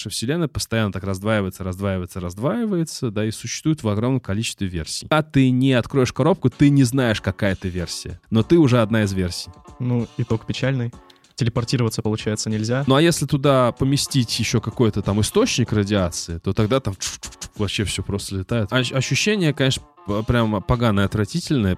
что Вселенная постоянно так раздваивается, раздваивается, раздваивается, да, и существует в огромном количестве версий. А ты не откроешь коробку, ты не знаешь, какая это версия. Но ты уже одна из версий. Ну, итог печальный. Телепортироваться, получается, нельзя. Ну а если туда поместить еще какой-то там источник радиации, то тогда там вообще все просто летает. Ощущение, конечно, прям поганое, отвратительное.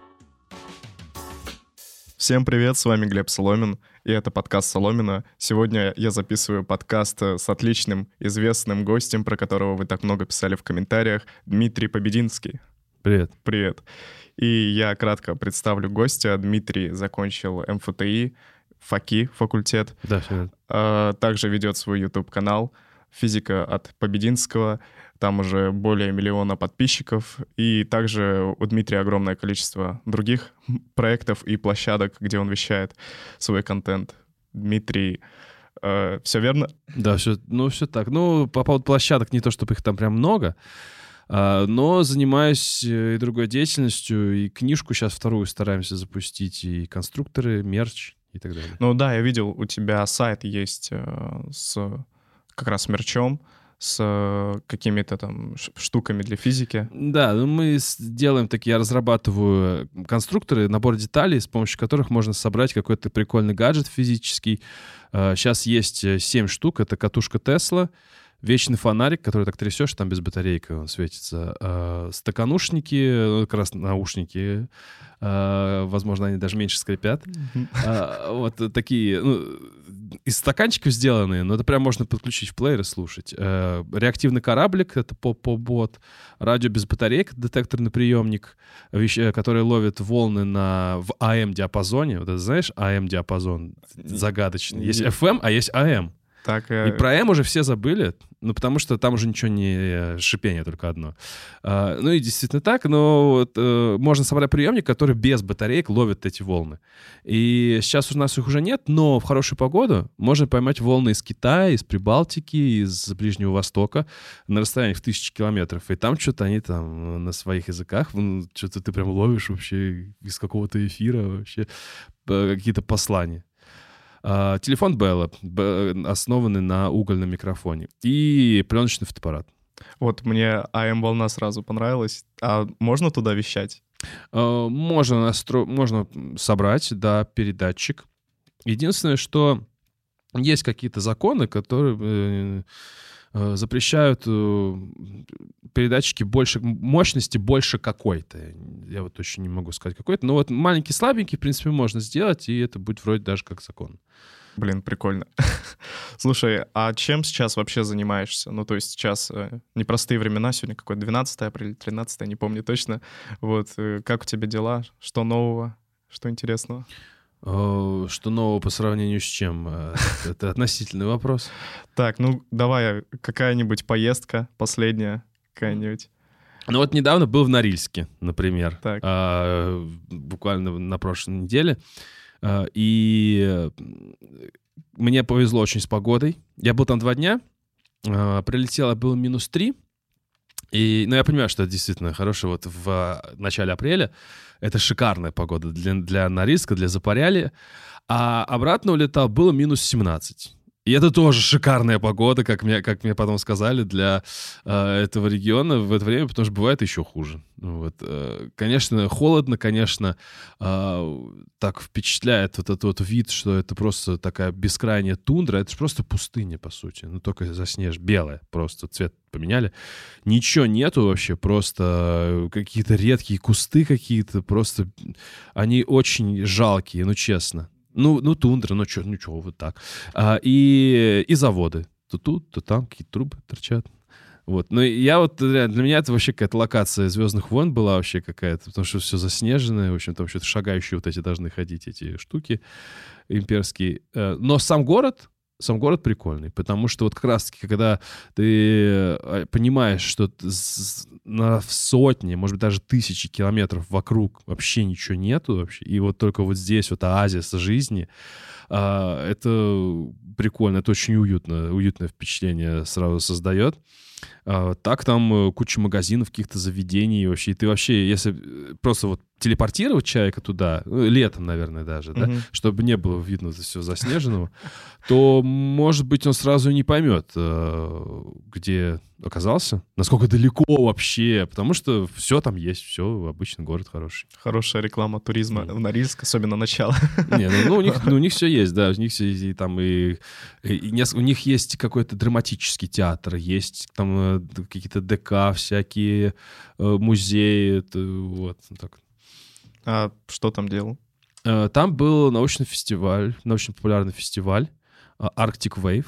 Всем привет, с вами Глеб Соломин, и это подкаст Соломина. Сегодня я записываю подкаст с отличным, известным гостем, про которого вы так много писали в комментариях, Дмитрий Побединский. Привет. Привет. И я кратко представлю гостя. Дмитрий закончил МФТИ, ФАКИ, факультет. Да, все а, Также ведет свой YouTube-канал «Физика от Побединского». Там уже более миллиона подписчиков. И также у Дмитрия огромное количество других проектов и площадок, где он вещает свой контент. Дмитрий, э, все верно? Да, все, ну все так. Ну, по поводу площадок, не то чтобы их там прям много, э, но занимаюсь э, и другой деятельностью, и книжку сейчас вторую стараемся запустить, и конструкторы, мерч и так далее. Ну да, я видел, у тебя сайт есть э, с как раз мерчом, с э, какими-то там штуками для физики. Да, ну мы делаем такие, я разрабатываю конструкторы, набор деталей, с помощью которых можно собрать какой-то прикольный гаджет физический. Сейчас э, есть 7 штук, это катушка Тесла, вечный фонарик, который так трясешь, там без батарейки он светится. Э, стаканушники, ну, как раз наушники, э, возможно, они даже меньше скрипят. Э, вот такие, ну, из стаканчиков сделанные, но это прям можно подключить в плеер и слушать. Э, реактивный кораблик — это поп-бот. Радио без батареек — детекторный приемник, вещь, э, который ловит волны на, в АМ-диапазоне. Вот это знаешь, АМ-диапазон загадочный. Есть FM, а есть АМ. Так, э... И про М уже все забыли, ну, потому что там уже ничего не э, шипение только одно. А, ну, и действительно так, но вот, э, можно собрать приемник, который без батареек ловит эти волны. И сейчас у нас их уже нет, но в хорошую погоду можно поймать волны из Китая, из Прибалтики, из Ближнего Востока на расстоянии в тысячи километров. И там что-то они там на своих языках, ну, что-то ты прям ловишь вообще из какого-то эфира вообще э, какие-то послания. А, телефон Белла, основанный на угольном микрофоне. И пленочный фотоаппарат. Вот мне АМ-волна сразу понравилась. А можно туда вещать? А, можно, настро... можно собрать, да, передатчик. Единственное, что есть какие-то законы, которые э, запрещают э, передатчики больше мощности больше какой-то. Я вот точно не могу сказать какой-то. Но вот маленький слабенький, в принципе, можно сделать, и это будет вроде даже как закон. Блин, прикольно. Слушай, а чем сейчас вообще занимаешься? Ну, то есть сейчас э, непростые времена, сегодня какой 12 апреля, 13 не помню точно. Вот, э, как у тебя дела? Что нового? Что интересного? Что нового по сравнению с чем? Э, это относительный вопрос. Так, ну давай, какая-нибудь поездка последняя какая-нибудь? Ну вот недавно был в Норильске, например, так. А, буквально на прошлой неделе. А, и мне повезло очень с погодой. Я был там два дня, а, прилетело было минус три. И, ну, я понимаю, что это действительно хорошо. Вот в начале апреля это шикарная погода для, для Норильска, для Запоряли. А обратно улетал, было минус 17. И это тоже шикарная погода, как мне, как мне потом сказали, для э, этого региона в это время, потому что бывает еще хуже. Вот, э, конечно, холодно, конечно, э, так впечатляет вот этот вот вид, что это просто такая бескрайняя тундра, это же просто пустыня, по сути, ну только заснеж, белая, просто цвет поменяли. Ничего нету вообще, просто какие-то редкие кусты какие-то, просто они очень жалкие, ну честно. Ну, ну тундра, ну что, ну что, вот так. А, и, и заводы. То тут, то там какие-то трубы торчат. Вот. Но я вот, для меня это вообще какая-то локация «Звездных войн» была вообще какая-то, потому что все заснеженное, в общем, там что-то шагающие вот эти должны ходить, эти штуки имперские. Э, но сам город, сам город прикольный, потому что вот как раз-таки, когда ты э, понимаешь, что на сотни, может быть, даже тысячи километров вокруг вообще ничего нету вообще, и вот только вот здесь вот оазис жизни, а, это прикольно, это очень уютно, уютное впечатление сразу создает. А, так там э, куча магазинов, каких-то заведений вообще. И ты вообще, если э, просто вот телепортировать человека туда, ну, летом, наверное, даже, да, mm-hmm. чтобы не было видно все заснеженного, то может быть, он сразу не поймет, э, где оказался, насколько далеко вообще, потому что все там есть, все, обычный город хороший. Хорошая реклама туризма mm. в Норильск, особенно начало. Не, ну, ну, у, них, ну у них все есть, да, у них все и, там и, и, и у них есть какой-то драматический театр, есть там э, какие-то ДК всякие, э, музеи, это, вот, так. А что там делал? Там был научный фестиваль, научно-популярный фестиваль Arctic Wave.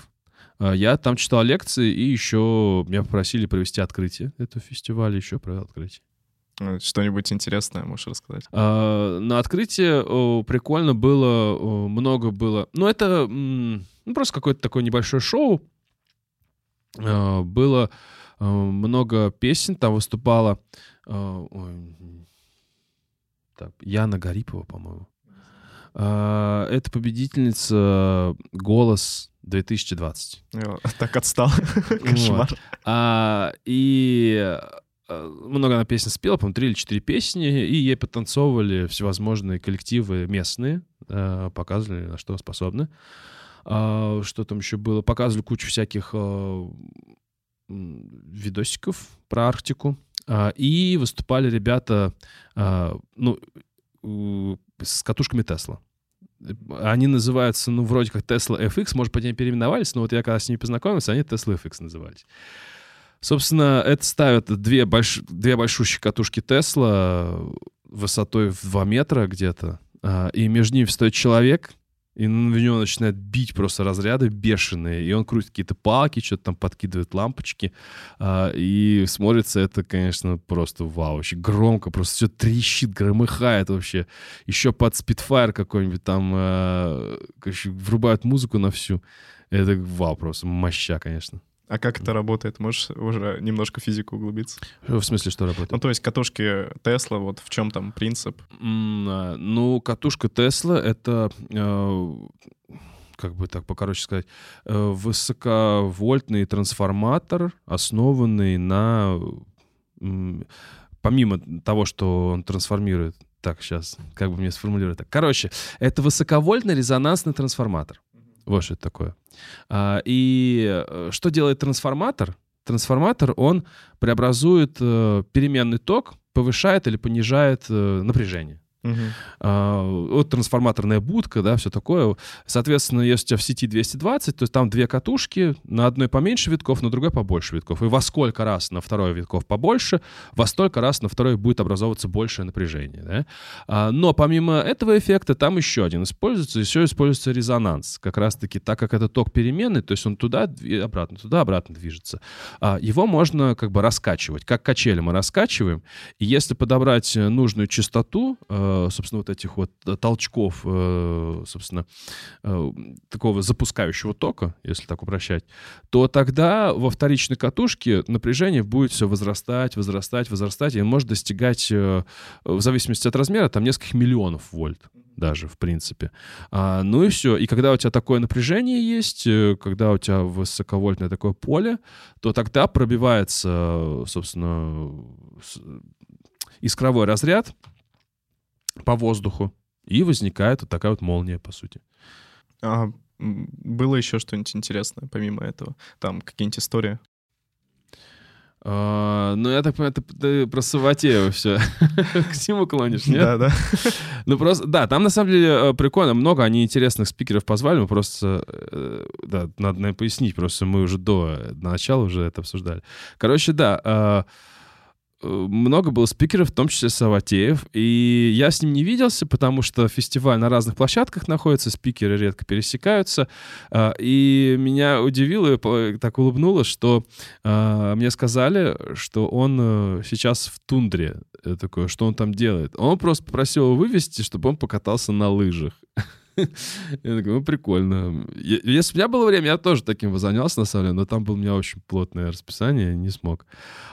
А, я там читал лекции, и еще меня попросили провести открытие этого фестиваля, еще провел открытие. Ну, что-нибудь интересное можешь рассказать? А, на открытии прикольно было, много было. Ну, это ну, просто какое-то такое небольшое шоу. А, было а, много песен, там выступала а, ой, так, Яна Гарипова, по-моему. А, это победительница «Голос 2020». Так отстал. Кошмар. А, и а, много она песен спела, по-моему, три или четыре песни, и ей потанцовывали всевозможные коллективы местные, показывали, на что способны. Что там еще было? Показывали кучу всяких видосиков про Арктику. И выступали ребята, ну, с катушками Тесла. Они называются, ну, вроде как Tesla FX, может, потом переименовались, но вот я когда с ними познакомился, они Tesla FX назывались. Собственно, это ставят две, больш... две большущие катушки Тесла высотой в 2 метра где-то, а, и между ними стоит человек, и в него начинает бить просто разряды бешеные, и он крутит какие-то палки, что-то там подкидывает лампочки, а, и смотрится это, конечно, просто вау, вообще громко, просто все трещит, громыхает вообще. Еще под спидфайр какой-нибудь там, короче, врубают музыку на всю. Это вау, просто моща, конечно. А как это работает? Можешь уже немножко физику углубиться? В смысле, что работает? Ну, то есть катушки Тесла, вот в чем там принцип? Mm, ну, катушка Тесла — это, э, как бы так покороче сказать, э, высоковольтный трансформатор, основанный на... Э, помимо того, что он трансформирует... Так, сейчас, как бы мне сформулировать так. Короче, это высоковольтный резонансный трансформатор. Вот что это такое. А, и э, что делает трансформатор? Трансформатор, он преобразует э, переменный ток, повышает или понижает э, напряжение. Угу. А, вот трансформаторная будка, да, все такое. Соответственно, если у тебя в сети 220, то есть там две катушки, на одной поменьше витков, на другой побольше витков. И во сколько раз на второй витков побольше, во столько раз на второй будет образовываться большее напряжение. Да? А, но помимо этого эффекта там еще один используется, еще используется резонанс. Как раз-таки, так как это ток переменный, то есть он туда и обратно, туда-обратно движется. А, его можно как бы раскачивать. Как качели мы раскачиваем. И если подобрать нужную частоту, Э, собственно, вот этих вот э, толчков, э, собственно, такого запускающего тока, если так упрощать, то тогда во вторичной катушке напряжение будет все возрастать, возрастать, возрастать, и может достигать, в зависимости от размера, там нескольких миллионов вольт даже, в принципе. А, ну и все. И когда у тебя такое напряжение есть, когда у тебя высоковольтное такое поле, то тогда пробивается, собственно, искровой разряд, по воздуху, и возникает вот такая вот молния, по сути. А было еще что-нибудь интересное помимо этого? Там какие-нибудь истории? А, ну, я так понимаю, ты, ты про Саватеева все к Симу клонишь, нет? Да, да. Ну, просто, да, там на самом деле э, прикольно, много они интересных спикеров позвали, мы просто, э, да, надо, наверное, пояснить, просто мы уже до начала уже это обсуждали. Короче, да, а, много было спикеров, в том числе Саватеев, и я с ним не виделся, потому что фестиваль на разных площадках находится, спикеры редко пересекаются, а, и меня удивило, так улыбнуло, что а, мне сказали, что он э, сейчас в тундре, я такой, что он там делает. Он просто попросил его вывести, чтобы он покатался на лыжах. Я такой, ну, прикольно. Если у меня было время, я тоже таким бы занялся, на самом деле, но там было у меня очень плотное расписание, не смог.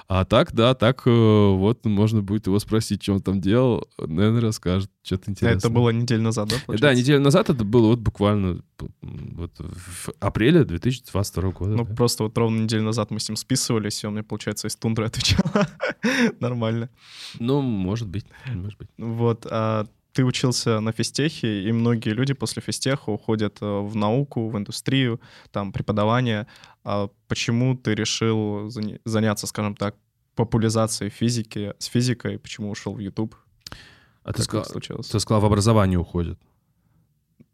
А так, да, так э, вот можно будет его спросить, что он там делал, наверное, расскажет что-то интересное. Это было неделю назад, да, получается? Да, неделю назад это было вот буквально вот в апреле 2022 года. Ну, да. просто вот ровно неделю назад мы с ним списывались, и он мне, получается, из тундры отвечал. Нормально. Ну, может быть, может быть. Вот, а ты учился на физтехе, и многие люди после физтеха уходят э, в науку, в индустрию, там, преподавание. А почему ты решил заняться, скажем так, популяризацией физики, с физикой, почему ушел в YouTube? А ты сказал, ты сказал, в образование уходит?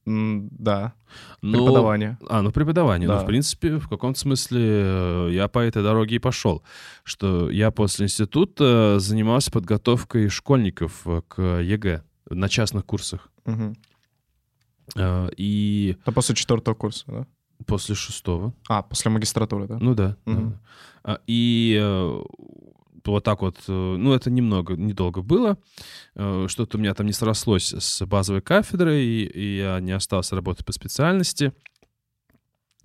Да. Ну, преподавание. А, ну преподавание. Да. Ну, в принципе, в каком-то смысле э, я по этой дороге и пошел. Что я после института занимался подготовкой школьников э, к ЕГЭ на частных курсах. Угу. И... А после четвертого курса, да? После шестого. А, после магистратуры, да? Ну да. Угу. да. И вот так вот, э, ну, это немного, недолго было. Э, что-то у меня там не срослось с базовой кафедрой, и, и я не остался работать по специальности.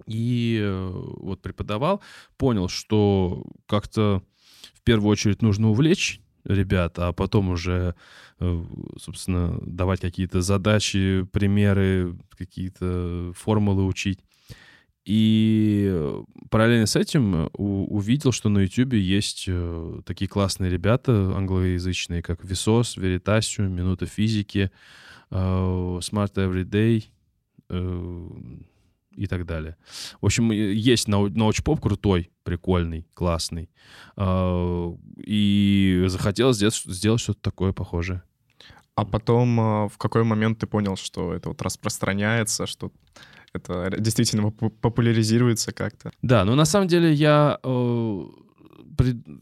И э, вот преподавал, понял, что как-то в первую очередь нужно увлечь ребят, а потом уже, собственно, давать какие-то задачи, примеры, какие-то формулы учить. И э, параллельно с этим э, увидел, что на YouTube есть э, такие классные ребята англоязычные, как Висос, Veritasium, Минута физики, Smart Everyday и так далее. В общем, есть научпоп крутой, прикольный, классный. И захотелось сделать что-то такое похожее. А потом в какой момент ты понял, что это вот распространяется, что это действительно популяризируется как-то. Да, но на самом деле я э,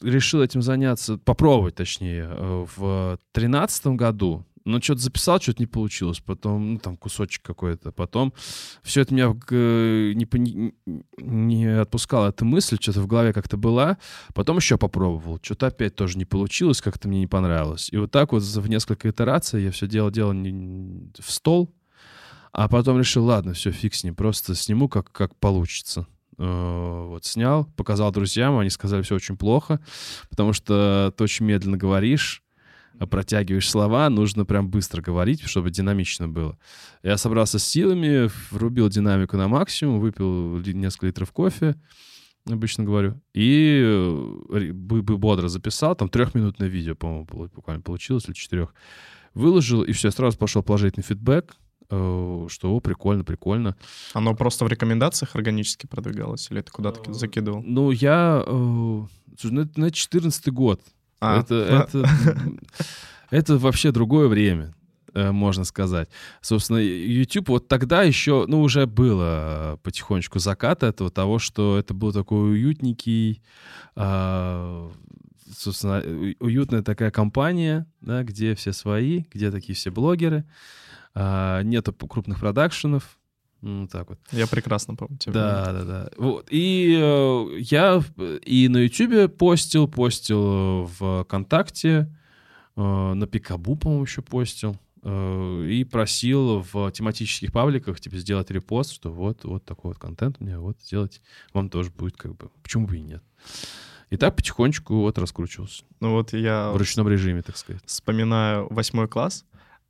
решил этим заняться, попробовать точнее, э, в тринадцатом году. Но что-то записал, что-то не получилось. Потом, ну, там, кусочек какой-то. Потом все это меня не, не отпускала эта мысль, что-то в голове как-то была. Потом еще попробовал. Что-то опять тоже не получилось, как-то мне не понравилось. И вот так вот в несколько итераций я все делал, делал в стол, а потом решил, ладно, все, фиг с ним, просто сниму, как, как получится. Э, вот, снял, показал друзьям, они сказали, все очень плохо, потому что ты очень медленно говоришь, протягиваешь слова, нужно прям быстро говорить, чтобы динамично было. Я собрался с силами, врубил динамику на максимум, выпил несколько литров кофе, обычно говорю, и э, бодро записал, там трехминутное видео, по-моему, буквально получилось, или четырех. Выложил, и все, сразу пошел положительный фидбэк, Э, что о, прикольно, прикольно. Оно просто в рекомендациях органически продвигалось, или ты куда-то э, закидывал? Ну, я... Слушай, ну, это 14 год. А. Это, это, это вообще другое время можно сказать. Собственно, YouTube вот тогда еще, ну, уже было потихонечку закат этого того, что это был такой уютненький, а, собственно, уютная такая компания, да, где все свои, где такие все блогеры. А, нету крупных продакшенов, ну, так вот. Я прекрасно помню тебя. Да, да, да. Вот. И э, я и на Ютубе постил, постил в ВКонтакте, э, на Пикабу, по-моему, еще постил. Э, и просил в тематических пабликах, типа, сделать репост, что вот, вот такой вот контент у меня, вот, сделать. Вам тоже будет как бы... Почему бы и нет? И так потихонечку вот раскручивался. Ну вот я... В ручном режиме, так сказать. Вспоминаю восьмой класс,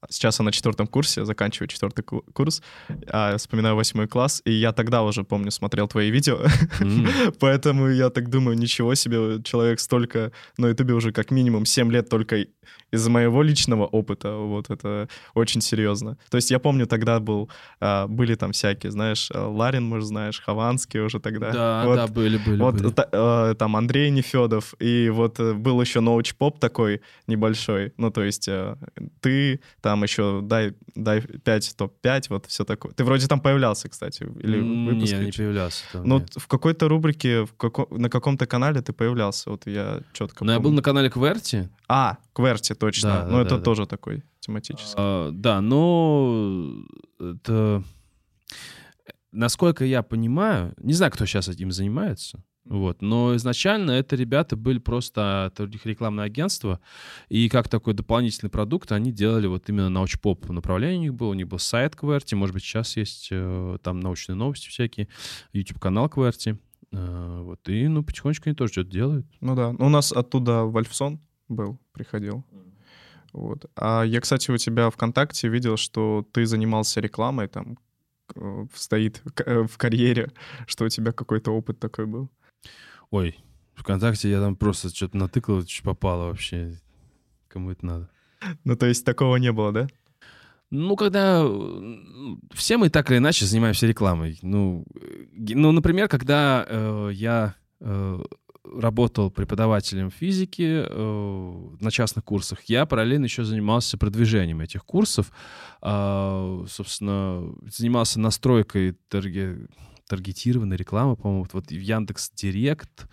Сейчас я на четвертом курсе, заканчиваю четвертый курс, а, вспоминаю восьмой класс, и я тогда уже, помню, смотрел твои видео, поэтому я так думаю, ничего себе, человек столько на ютубе уже как минимум 7 лет только из-за моего личного опыта, вот это очень серьезно. То есть я помню, тогда был, а, были там всякие, знаешь, а, Ларин, может, знаешь, Хованский уже тогда. Да, вот, да, были, были. Вот были. Та, а, там Андрей Нефедов, и вот э, был еще научпоп такой небольшой, ну, то есть ты, там еще дай, дай 5, топ-5, вот все такое. Ты вроде там появлялся, кстати, или выпуск? Не, не появлялся. Там, ну, нет. в какой-то рубрике, в како... на каком-то канале ты появлялся, вот я четко Ну, я был на канале Кверти. А, Кверти, точно. Да, ну, да, это да, тоже да. такой тематический. А, да, но это... Насколько я понимаю, не знаю, кто сейчас этим занимается, вот. Но изначально это ребята были просто, это у них рекламное агентство, и как такой дополнительный продукт они делали вот именно научпоп направление у них было, у них был сайт Кверти, может быть, сейчас есть э, там научные новости всякие, YouTube-канал Кверти, э, вот, и, ну, потихонечку они тоже что-то делают. Ну да, у нас оттуда Вальфсон был, приходил. Вот. А я, кстати, у тебя ВКонтакте видел, что ты занимался рекламой, там э, стоит э, в карьере, что у тебя какой-то опыт такой был. Ой, ВКонтакте я там просто что-то натыкал, что попало вообще. Кому это надо? Ну, то есть такого не было, да? Ну, когда все мы так или иначе занимаемся рекламой. Ну, ну например, когда э, я э, работал преподавателем физики э, на частных курсах, я параллельно еще занимался продвижением этих курсов. Э, собственно, занимался настройкой тарге, таргетированной рекламы, по-моему, вот в Яндекс Директ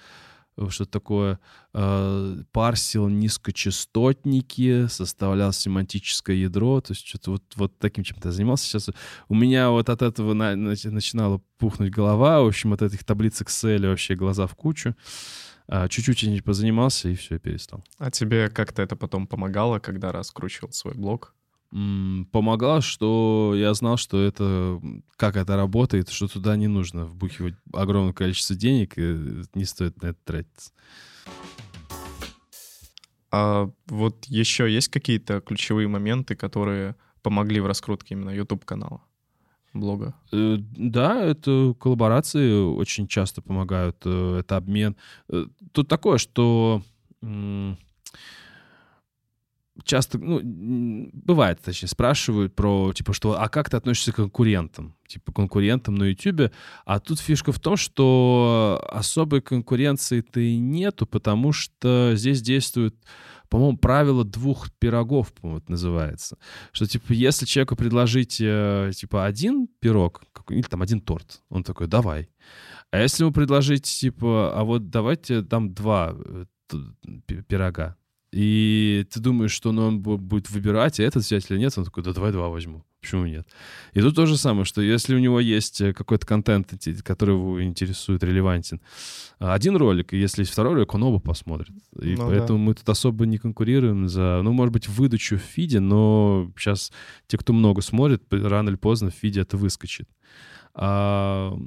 что-то такое, э, парсил низкочастотники, составлял семантическое ядро, то есть что-то вот, вот таким чем-то занимался. Сейчас у меня вот от этого на, начинала пухнуть голова, в общем, от этих таблиц Excel вообще глаза в кучу. А, чуть-чуть позанимался, и все, перестал. А тебе как-то это потом помогало, когда раскручивал свой блог? Помогал, что я знал, что это, как это работает, что туда не нужно вбухивать огромное количество денег, и не стоит на это тратиться. А вот еще есть какие-то ключевые моменты, которые помогли в раскрутке именно YouTube-канала, блога? Э, да, это коллаборации очень часто помогают, э, это обмен. Э, тут такое, что часто, ну, бывает, точнее, спрашивают про, типа, что, а как ты относишься к конкурентам? Типа, конкурентам на YouTube. А тут фишка в том, что особой конкуренции-то и нету, потому что здесь действует, по-моему, правило двух пирогов, по-моему, это называется. Что, типа, если человеку предложить, э, типа, один пирог, или там один торт, он такой, давай. А если ему предложить, типа, а вот давайте там два э, пирога, и ты думаешь, что ну, он будет выбирать, а этот взять или нет, он такой, да давай два возьму. Почему нет? И тут то же самое, что если у него есть э, какой-то контент, который его интересует, релевантен, один ролик, и если есть второй ролик, он оба посмотрит. И ну, поэтому да. мы тут особо не конкурируем за, ну, может быть, выдачу в фиде, но сейчас те, кто много смотрит, рано или поздно в фиде это выскочит. А,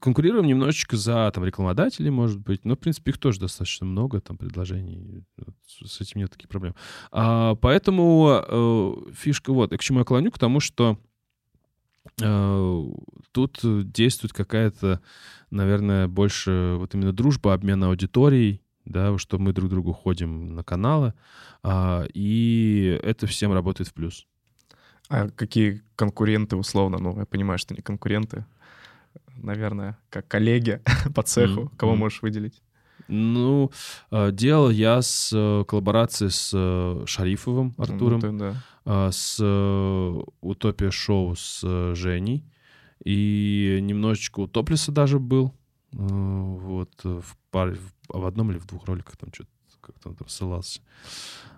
конкурируем немножечко за там рекламодателей, может быть, но, в принципе, их тоже достаточно много, там, предложений, с этим нет таких проблем. А, поэтому э, фишка вот, и к чему я клоню, к тому, что э, тут действует какая-то, наверное, больше вот именно дружба, обмен аудиторией, да, что мы друг другу ходим на каналы, а, и это всем работает в плюс. А какие конкуренты условно? Ну, я понимаю, что не конкуренты. Наверное, как коллеги по цеху. Mm-hmm. Кого можешь выделить? Ну, э, делал я с э, коллаборацией с э, Шарифовым Артуром, ну, ты, да. с Утопия Шоу с Женей, и немножечко у Топлиса даже был, вот, в, паре, в одном или в двух роликах там что-то как-то он там ссылался.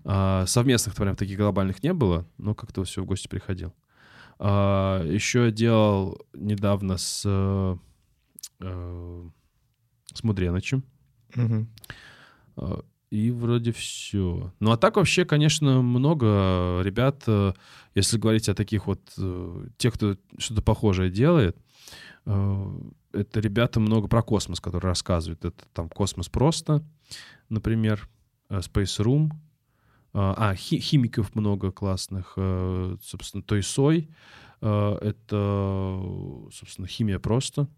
А, совместных, прям таких глобальных не было, но как-то все в гости приходил. А, еще я делал недавно с, э, с Мудреночем. Угу. А, и вроде все. Ну а так вообще, конечно, много ребят, э, если говорить о таких вот, тех, кто что-то похожее делает, это ребята много про космос, которые рассказывают. Это там космос просто, например, Space Room, а, хи химиков много классных, собственно, Той Сой, это, собственно, химия просто.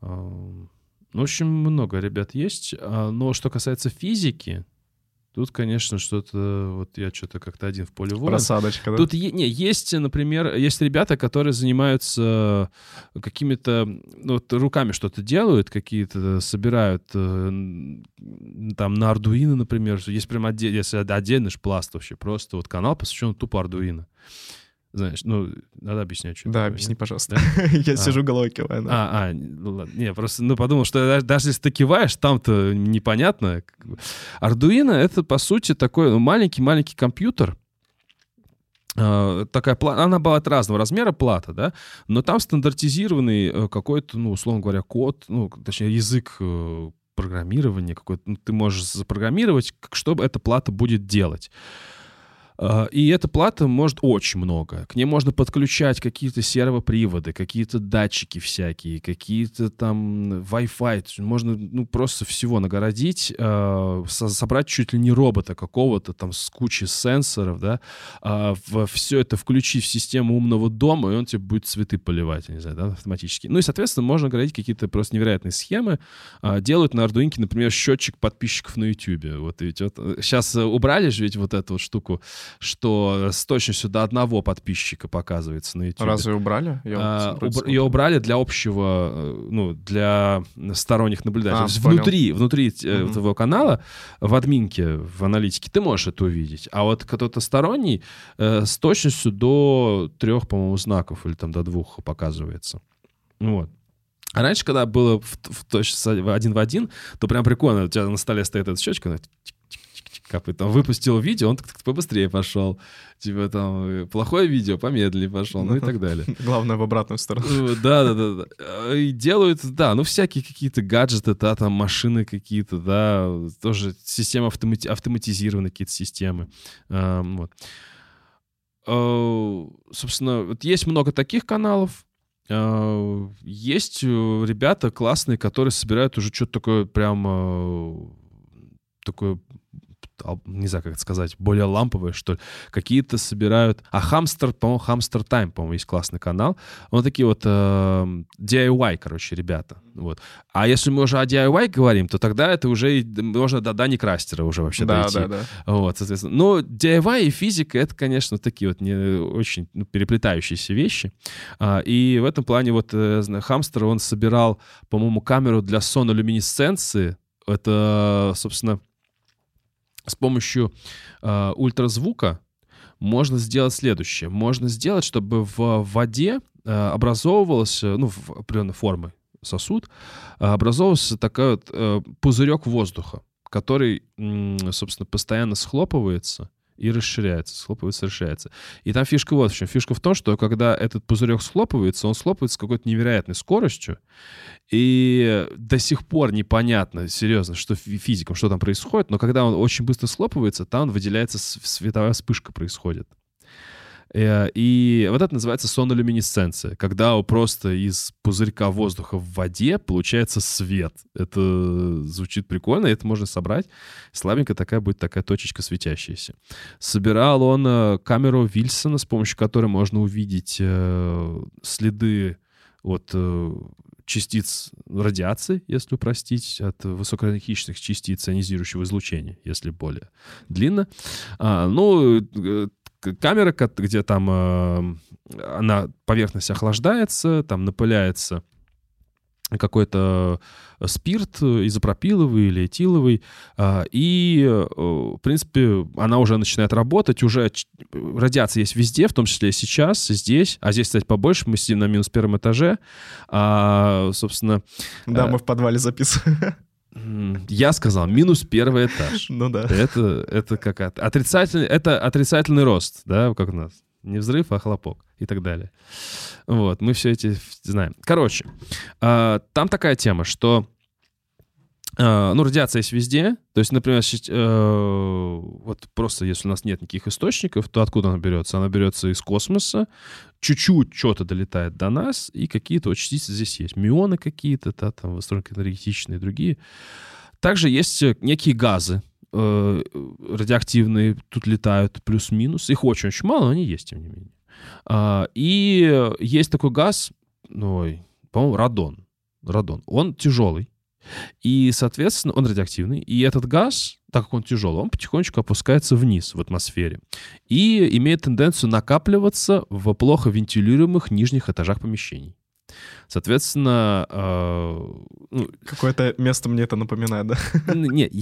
Ну, в общем, много ребят есть. А, но что касается физики, Тут, конечно, что-то... Вот я что-то как-то один в поле воин. Просадочка, да? Тут не, есть, например, есть ребята, которые занимаются какими-то... Ну, вот руками что-то делают, какие-то собирают э, там на Ардуино, например. Есть прям отдельный, отдельный пласт вообще. Просто вот канал посвящен тупо Ардуино. Знаешь, ну, надо объяснять, что Да, такое, объясни, нет? пожалуйста. Я а. сижу головой киваю. А, а, ну ладно. Не, просто, ну, подумал, что даже если ты киваешь, там-то непонятно. Arduino — это, по сути, такой ну, маленький-маленький компьютер, Uh, такая плата, она бывает разного размера плата, да, но там стандартизированный uh, какой-то, ну, условно говоря, код, ну, точнее, язык uh, программирования какой-то, ну, ты можешь запрограммировать, что эта плата будет делать. А, и эта плата может очень много. К ней можно подключать какие-то сервоприводы, какие-то датчики всякие, какие-то там Wi-Fi. Можно ну, просто всего нагородить, э, собрать чуть ли не робота какого-то там с кучей сенсоров, да, э, в, все это включить в систему умного дома, и он тебе будет цветы поливать, не знаю, да, автоматически. Ну и, соответственно, можно городить какие-то просто невероятные схемы. Э, делают на Arduino, например, счетчик подписчиков на YouTube. Вот ведь вот сейчас убрали же ведь вот эту вот штуку, что с точностью до одного подписчика показывается на YouTube. Разве убрали? Я а, ее убрали для общего, э, ну, для сторонних наблюдателей. А, понял. внутри, внутри mm-hmm. твоего канала, в админке, в аналитике ты можешь это увидеть. А вот кто-то сторонний э, с точностью до трех, по-моему, знаков или там до двух показывается. Вот. А раньше, когда было в, в, в один в один, то прям прикольно. У тебя на столе стоит эта щечка, как там выпустил видео, он побыстрее пошел. Типа там э, плохое видео, помедленнее пошел, ну и так далее. Главное в обратную сторону. Э, да, да, да, да. И делают, да, ну всякие какие-то гаджеты, да, там машины какие-то, да, тоже системы автомати автоматизированные какие-то системы. Вот. Э, собственно, вот есть много таких каналов, есть э, ребята классные, которые собирают уже что-то такое прям э, такое не знаю, как это сказать, более ламповые, что ли. Какие-то собирают... А Хамстер, по-моему, Хамстер Тайм, по-моему, есть классный канал. Он такие вот э, DIY, короче, ребята. Вот. А если мы уже о DIY говорим, то тогда это уже можно до Дани Крастера уже вообще да, дойти. Да, да, Вот, соответственно. Но DIY и физика — это, конечно, такие вот не очень ну, переплетающиеся вещи. А, и в этом плане вот э, Хамстер, он собирал, по-моему, камеру для сонолюминесценции. Это, собственно, с помощью э, ультразвука можно сделать следующее. Можно сделать, чтобы в воде э, образовывалась, ну, в определенной формы сосуд, э, образовывался такой вот э, пузырек воздуха, который, э, собственно, постоянно схлопывается и расширяется, схлопывается, расширяется. И там фишка вот в чем. Фишка в том, что когда этот пузырек схлопывается, он схлопывается с какой-то невероятной скоростью, и до сих пор непонятно, серьезно, что физикам, что там происходит, но когда он очень быстро схлопывается, там выделяется световая вспышка происходит. Э, и вот это называется сонолюминесценция, когда просто из пузырька воздуха в воде получается свет. Это звучит прикольно, это можно собрать. Слабенько такая будет такая точечка светящаяся. Собирал он э, камеру Вильсона, с помощью которой можно увидеть э, следы от частиц радиации, если упростить, от высокоэнергичных частиц ионизирующего излучения, если более длинно. А, ну, камера, где там э, она, поверхность охлаждается, там напыляется какой-то спирт изопропиловый или этиловый, а, и, э, в принципе, она уже начинает работать, уже радиация есть везде, в том числе и сейчас, здесь, а здесь, кстати, побольше, мы сидим на минус первом этаже, а, собственно... Да, э, мы в подвале записываем. Я сказал, минус первый этаж. Ну да. Это, это как отрицательный, это отрицательный рост, да, как у нас. Не взрыв, а хлопок и так далее. Вот, мы все эти знаем. Короче, а, там такая тема, что ну, радиация есть везде. То есть, например, э, вот просто если у нас нет никаких источников, то откуда она берется? Она берется из космоса, чуть-чуть что-то долетает до нас, и какие-то вот частицы здесь есть. Мионы какие-то, да, там высокоэнергетичные другие. Также есть э, некие газы, э, радиоактивные тут летают, плюс-минус. Их очень-очень мало, но они есть, тем не менее. А, и есть такой газ, ну, по-моему, радон. Радон. Он тяжелый. И, соответственно, он радиоактивный. И этот газ, так как он тяжелый, он потихонечку опускается вниз в атмосфере. И имеет тенденцию накапливаться в плохо вентилируемых нижних этажах помещений. Соответственно... Э, ну, Какое-то место мне это напоминает, да? Нет,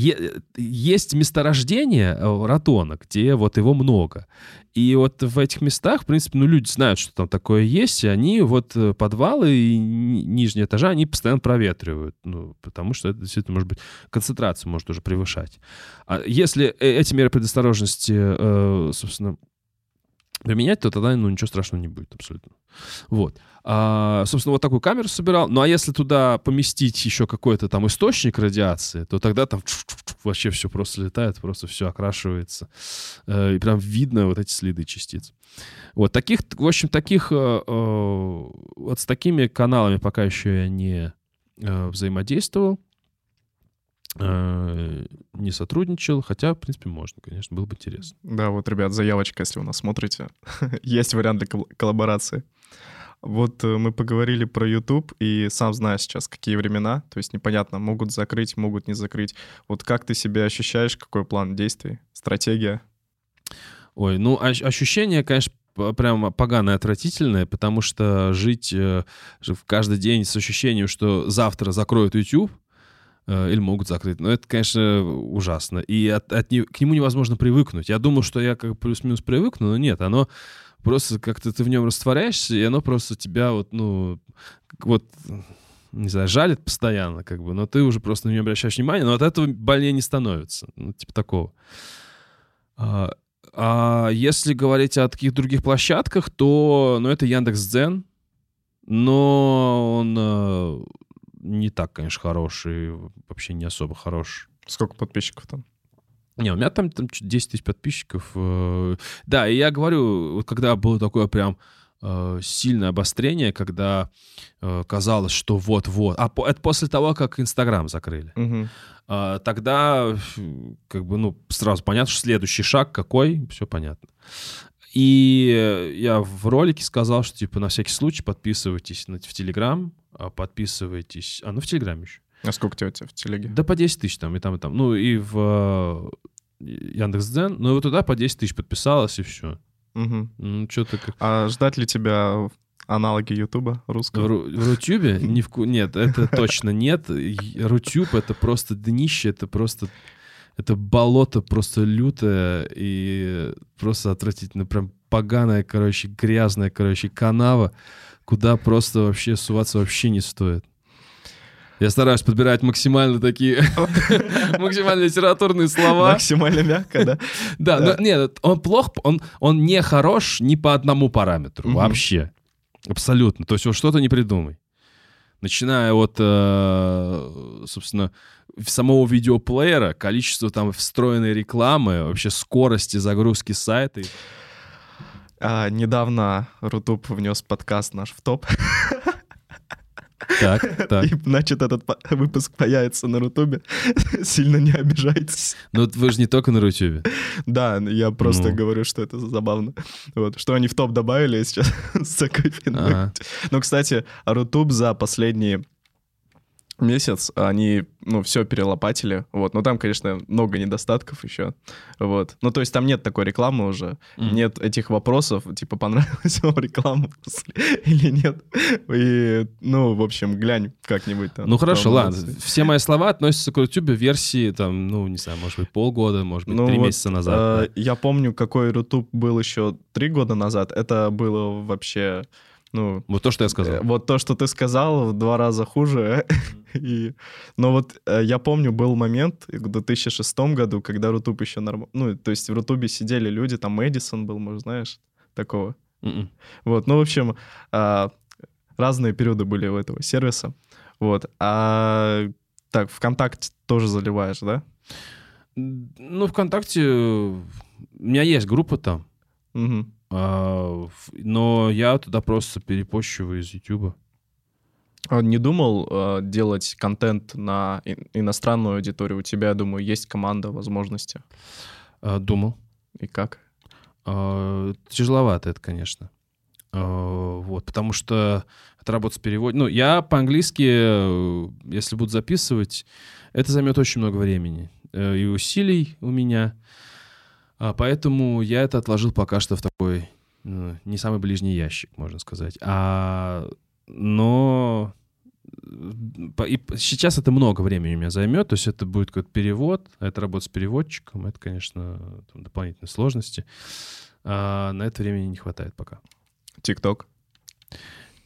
есть месторождение э, радона, где вот его много. И вот в этих местах, в принципе, ну, люди знают, что там такое есть, и они вот э, подвалы и нижние этажи, они постоянно проветривают, ну, потому что это действительно, может быть, концентрацию может уже превышать. А если э, эти меры предосторожности, собственно, применять, то тогда ну, ничего страшного не будет абсолютно. Вот. А, собственно, вот такую камеру собирал. Ну, а если туда поместить еще какой-то там источник радиации, то тогда там вообще все просто летает, просто все окрашивается. Э, и прям видно вот эти следы частиц. Вот таких, в общем, таких, э, э, вот с такими каналами пока еще я не взаимодействовал. Э, не сотрудничал, хотя, в принципе, можно, конечно, было бы интересно. Да, вот, ребят, заявочка, если вы нас смотрите, есть вариант для коллаборации. Вот э, мы поговорили про YouTube, и сам знаешь сейчас, какие времена, то есть непонятно, могут закрыть, могут не закрыть. Вот как ты себя ощущаешь, какой план действий, стратегия? Ой, ну ощущение, конечно, прям поганое, отвратительное, потому что жить э, каждый день с ощущением, что завтра закроют YouTube, или могут закрыть. Но это, конечно, ужасно. И от, от, к нему невозможно привыкнуть. Я думал, что я как плюс-минус привыкну, но нет, оно просто как-то ты в нем растворяешься, и оно просто тебя вот, ну, вот, не знаю, жалит постоянно, как бы, но ты уже просто на него обращаешь внимание, но от этого больнее не становится. Ну, типа такого. А, а если говорить о таких других площадках, то, ну, это Яндекс.Дзен, но он э, не так, конечно, хороший, вообще не особо хорош. Сколько подписчиков там? Не, у меня там, там 10 тысяч подписчиков. Э, да, и я говорю, вот когда было такое прям э, сильное обострение, когда э, казалось, что вот-вот. А это после того, как Инстаграм закрыли. Угу. Тогда, как бы, ну, сразу понятно, что следующий шаг какой, все понятно. И я в ролике сказал, что, типа, на всякий случай подписывайтесь в Телеграм, а подписывайтесь... А, ну, в Телеграме еще. А сколько у тебя в телеге? Да по 10 тысяч там, и там, и там. Ну, и в э, Яндекс.Дзен. Ну, и вот туда по 10 тысяч подписалось, и все. Угу. Ну, что-то как... А ждать ли тебя аналоги Ютуба русского? В, в Рутюбе? Ни в... Нет, это точно нет. Рутюб — это просто днище, это просто... Это болото просто лютое и просто отвратительно. Прям поганая, короче, грязная, короче, канава, куда просто вообще суваться вообще не стоит. Я стараюсь подбирать максимально такие, максимально литературные слова. Максимально мягко, да? Да, но нет, он плох, он, он не хорош ни по одному параметру вообще. Абсолютно. То есть вот что-то не придумай. Начиная от, э, собственно, самого видеоплеера, количество там встроенной рекламы, вообще скорости загрузки сайта. А, недавно Рутуб внес подкаст наш в топ. Так, так. И, значит, этот выпуск появится на Рутубе. Сильно не обижайтесь. Ну, вы же не только на Рутубе. Да, я просто ну. говорю, что это забавно. Вот, что они в топ добавили сейчас с такой фигней. Ага. Ну, кстати, Рутуб за последние месяц они, ну, все перелопатили, вот. Но там, конечно, много недостатков еще, вот. Ну, то есть там нет такой рекламы уже, mm. нет этих вопросов, типа, понравилась вам реклама или нет. И, ну, в общем, глянь как-нибудь там. Ну, хорошо, ладно. Все мои слова относятся к YouTube версии, там, ну, не знаю, может быть, полгода, может быть, ну, три вот, месяца назад. Э, да. Я помню, какой YouTube был еще три года назад. Это было вообще ну, вот то, что я сказал. Э, вот то, что ты сказал, в два раза хуже. И, но вот э, я помню, был момент в 2006 году, когда Рутуб еще нормально... Ну, то есть в Рутубе сидели люди, там Мэдисон был, может, знаешь, такого. Mm-mm. Вот, ну, в общем, а, разные периоды были у этого сервиса. Вот. А так, ВКонтакте тоже заливаешь, да? Ну, ВКонтакте у меня есть группа там. Угу. А, но я туда просто перепощиваю из YouTube. А не думал э, делать контент на иностранную аудиторию? У тебя, я думаю, есть команда, возможности. Думал. И как? А, тяжеловато это, конечно. А, вот, потому что это работа с переводом. Ну, я по-английски, э, если буду записывать, это займет очень много времени э, и усилий у меня. Поэтому я это отложил пока что в такой ну, не самый ближний ящик, можно сказать. А, но и сейчас это много времени у меня займет, то есть это будет какой-то перевод, а это работа с переводчиком, это, конечно, там, дополнительные сложности. А на это времени не хватает пока. ТикТок?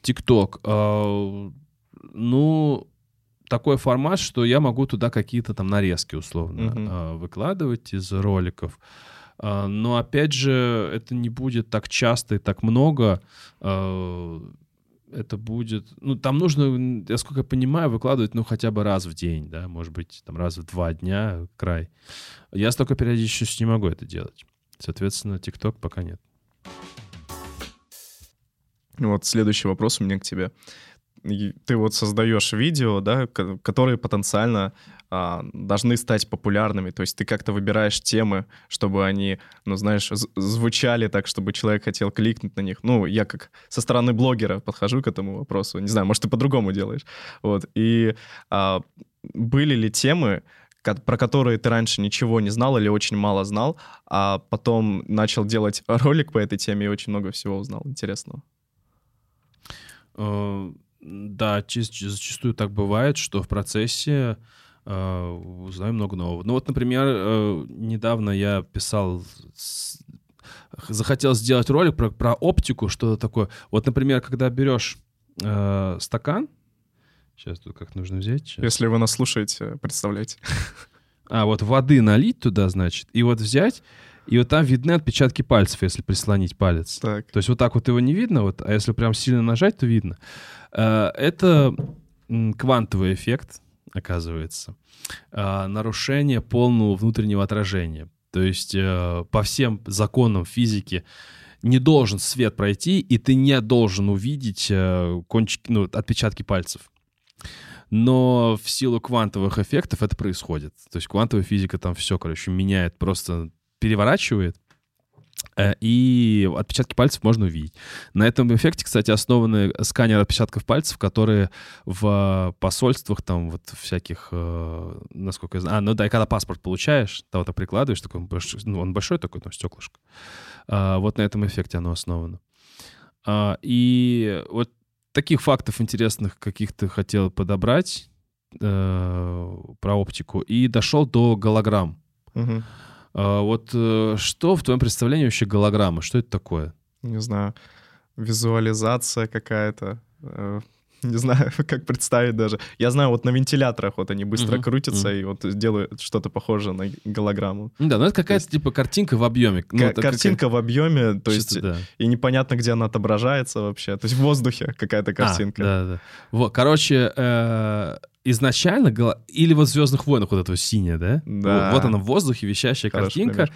ТикТок. А, ну, такой формат, что я могу туда какие-то там нарезки условно а, выкладывать из роликов. А, но опять же, это не будет так часто и так много. А, это будет... Ну, там нужно, я сколько я понимаю, выкладывать, ну, хотя бы раз в день, да, может быть, там раз в два дня край. Я столько периодичностью не могу это делать. Соответственно, ТикТок пока нет. Вот следующий вопрос у меня к тебе ты вот создаешь видео, да, которые потенциально а, должны стать популярными. То есть ты как-то выбираешь темы, чтобы они, ну, знаешь, звучали так, чтобы человек хотел кликнуть на них. Ну, я как со стороны блогера подхожу к этому вопросу. Не знаю, может, ты по-другому делаешь. Вот. И а, были ли темы, про которые ты раньше ничего не знал или очень мало знал, а потом начал делать ролик по этой теме и очень много всего узнал интересного? Да, зачастую так бывает, что в процессе э, узнаю много нового. Ну вот, например, э, недавно я писал, захотел сделать ролик про, про оптику, что-то такое. Вот, например, когда берешь э, стакан, сейчас тут как нужно взять. Сейчас. Если вы нас слушаете, представляете. А, вот воды налить туда, значит, и вот взять, и вот там видны отпечатки пальцев, если прислонить палец. Так. То есть вот так вот его не видно, вот, а если прям сильно нажать, то видно. Э, это квантовый эффект, оказывается. Э, нарушение полного внутреннего отражения. То есть э, по всем законам физики не должен свет пройти, и ты не должен увидеть кончики, ну, отпечатки пальцев. Но в силу квантовых эффектов это происходит. То есть квантовая физика там все, короче, меняет просто переворачивает, э, и отпечатки пальцев можно увидеть. На этом эффекте, кстати, основаны сканеры отпечатков пальцев, которые в посольствах там вот всяких, э, насколько я знаю, а, ну да, и когда паспорт получаешь, того то прикладываешь, такой, ну, он большой такой, там, стеклышко. А, вот на этом эффекте оно основано. А, и вот таких фактов интересных каких-то хотел подобрать э, про оптику и дошел до голограмм. Угу. А, вот э, что в твоем представлении вообще голограмма? Что это такое? Не знаю. Визуализация какая-то. Не знаю, как представить даже. Я знаю, вот на вентиляторах вот они быстро uh-huh, крутятся uh-huh. и вот делают что-то похожее на голограмму. Да, ну это какая-то типа картинка в объеме. Ну, к- картинка какая... в объеме, то есть да. и непонятно, где она отображается вообще. То есть в воздухе какая-то а, картинка. А, да, да. Вот, короче, э- изначально, или вот в «Звездных войнах» вот это синяя, да? Да. Вот, вот она в воздухе, вещащая картинка.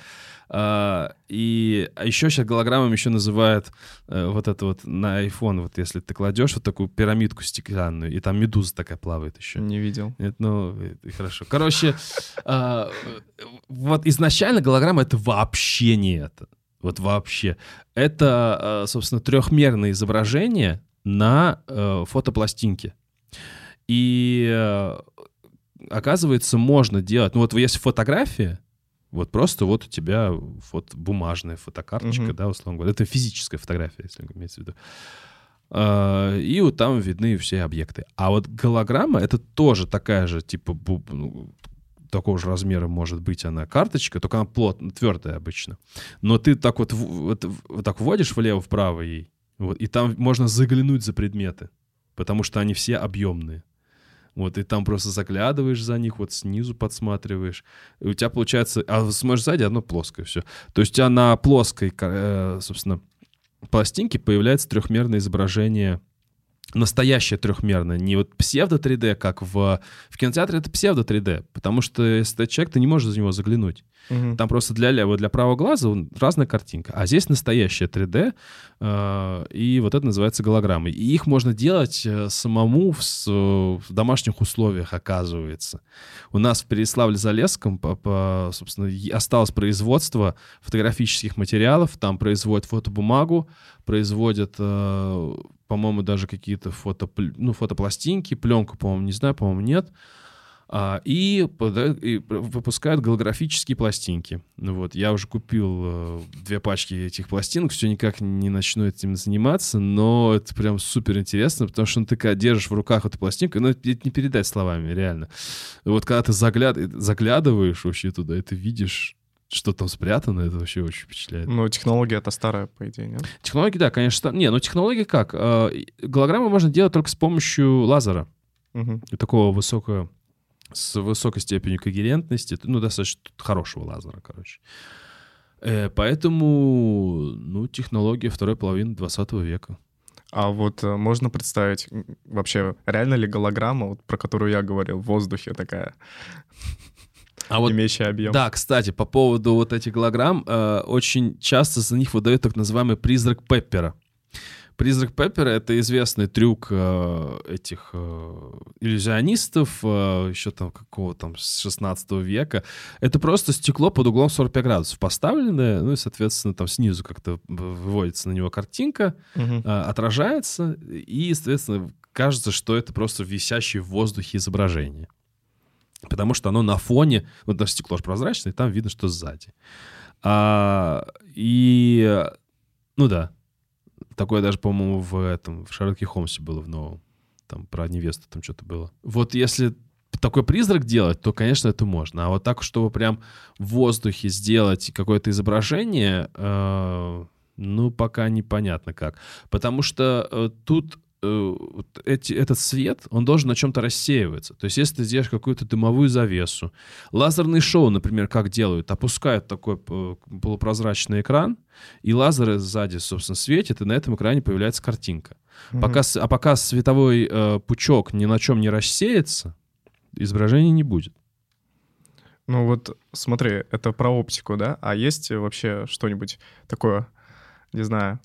А, и а еще сейчас голограммами еще называют а, вот это вот на iPhone, вот если ты кладешь вот такую пирамидку стеклянную, и там медуза такая плавает еще. Не видел. Нет, ну, хорошо. Короче, а, вот изначально голограмма — это вообще не это. Вот вообще. Это, а, собственно, трехмерное изображение на э, фотопластинке. И э, оказывается, можно делать. Ну вот есть фотография, вот просто вот у тебя вот бумажная фотокарточка, угу. да, условно говоря. Это физическая фотография, если имеется в виду. А, и вот там видны все объекты. А вот голограмма — это тоже такая же, типа, ну, такого же размера может быть она карточка, только она плотная, твердая обычно. Но ты так вот, вот, вот так вводишь влево-вправо ей, вот, и там можно заглянуть за предметы, потому что они все объемные. Вот, и там просто заглядываешь за них, вот снизу подсматриваешь. И у тебя получается... А смотришь сзади, одно плоское все. То есть у тебя на плоской, э, собственно, пластинке появляется трехмерное изображение настоящее трехмерное, не вот псевдо 3D, как в, в кинотеатре это псевдо 3D, потому что если ты человек, ты не можешь за него заглянуть. Угу. Там просто для левого, для правого глаза разная картинка. А здесь настоящая 3D, э, и вот это называется голограммой. И их можно делать э, самому в, в домашних условиях, оказывается. У нас в Переславле-Залесском, по, по, собственно, осталось производство фотографических материалов, там производят фотобумагу, производят, э, по-моему, даже какие-то фото, ну, фотопластинки, пленку, по-моему, не знаю, по-моему, нет. А, и, и выпускают голографические пластинки. Ну вот, я уже купил э, две пачки этих пластинок, все никак не начну этим заниматься, но это прям супер интересно, потому что ну, ты когда держишь в руках эту пластинку, ну это не передать словами, реально. Вот когда ты загляд... заглядываешь вообще туда, и ты видишь что там спрятано, это вообще очень впечатляет. Ну, технология это старая, по идее, нет? Технология, да, конечно. Не, ну технология как? Э, голограммы можно делать только с помощью лазера. Угу. Такого высокого с высокой степенью когерентности, ну, достаточно хорошего лазера, короче. Э, поэтому, ну, технология второй половины 20 века. А вот э, можно представить вообще, реально ли голограмма, вот, про которую я говорил, в воздухе такая, а вот, имеющая объем? Да, кстати, по поводу вот этих голограмм, э, очень часто за них выдают так называемый призрак Пеппера. Призрак Пеппера — это известный трюк э, этих э, иллюзионистов э, еще там какого там с 16 века. Это просто стекло под углом 45 градусов поставленное, ну и, соответственно, там снизу как-то выводится на него картинка, угу. э, отражается, и, соответственно, кажется, что это просто висящее в воздухе изображение. Потому что оно на фоне, вот даже стекло же прозрачное, там видно, что сзади. А, и, ну да, такое даже, по-моему, в этом, в Шерлоке Холмсе было в новом. Там про невесту там что-то было. Вот если такой призрак делать, то, конечно, это можно. А вот так, чтобы прям в воздухе сделать какое-то изображение, э, ну, пока непонятно как. Потому что э, тут эти, этот свет, он должен на чем-то рассеиваться. То есть, если ты сделаешь какую-то дымовую завесу, лазерные шоу, например, как делают, опускают такой э, полупрозрачный экран, и лазеры сзади, собственно, светят, и на этом экране появляется картинка. Mm-hmm. Пока, а пока световой э, пучок ни на чем не рассеется, изображения не будет. Ну вот смотри, это про оптику, да? А есть вообще что-нибудь такое, не знаю,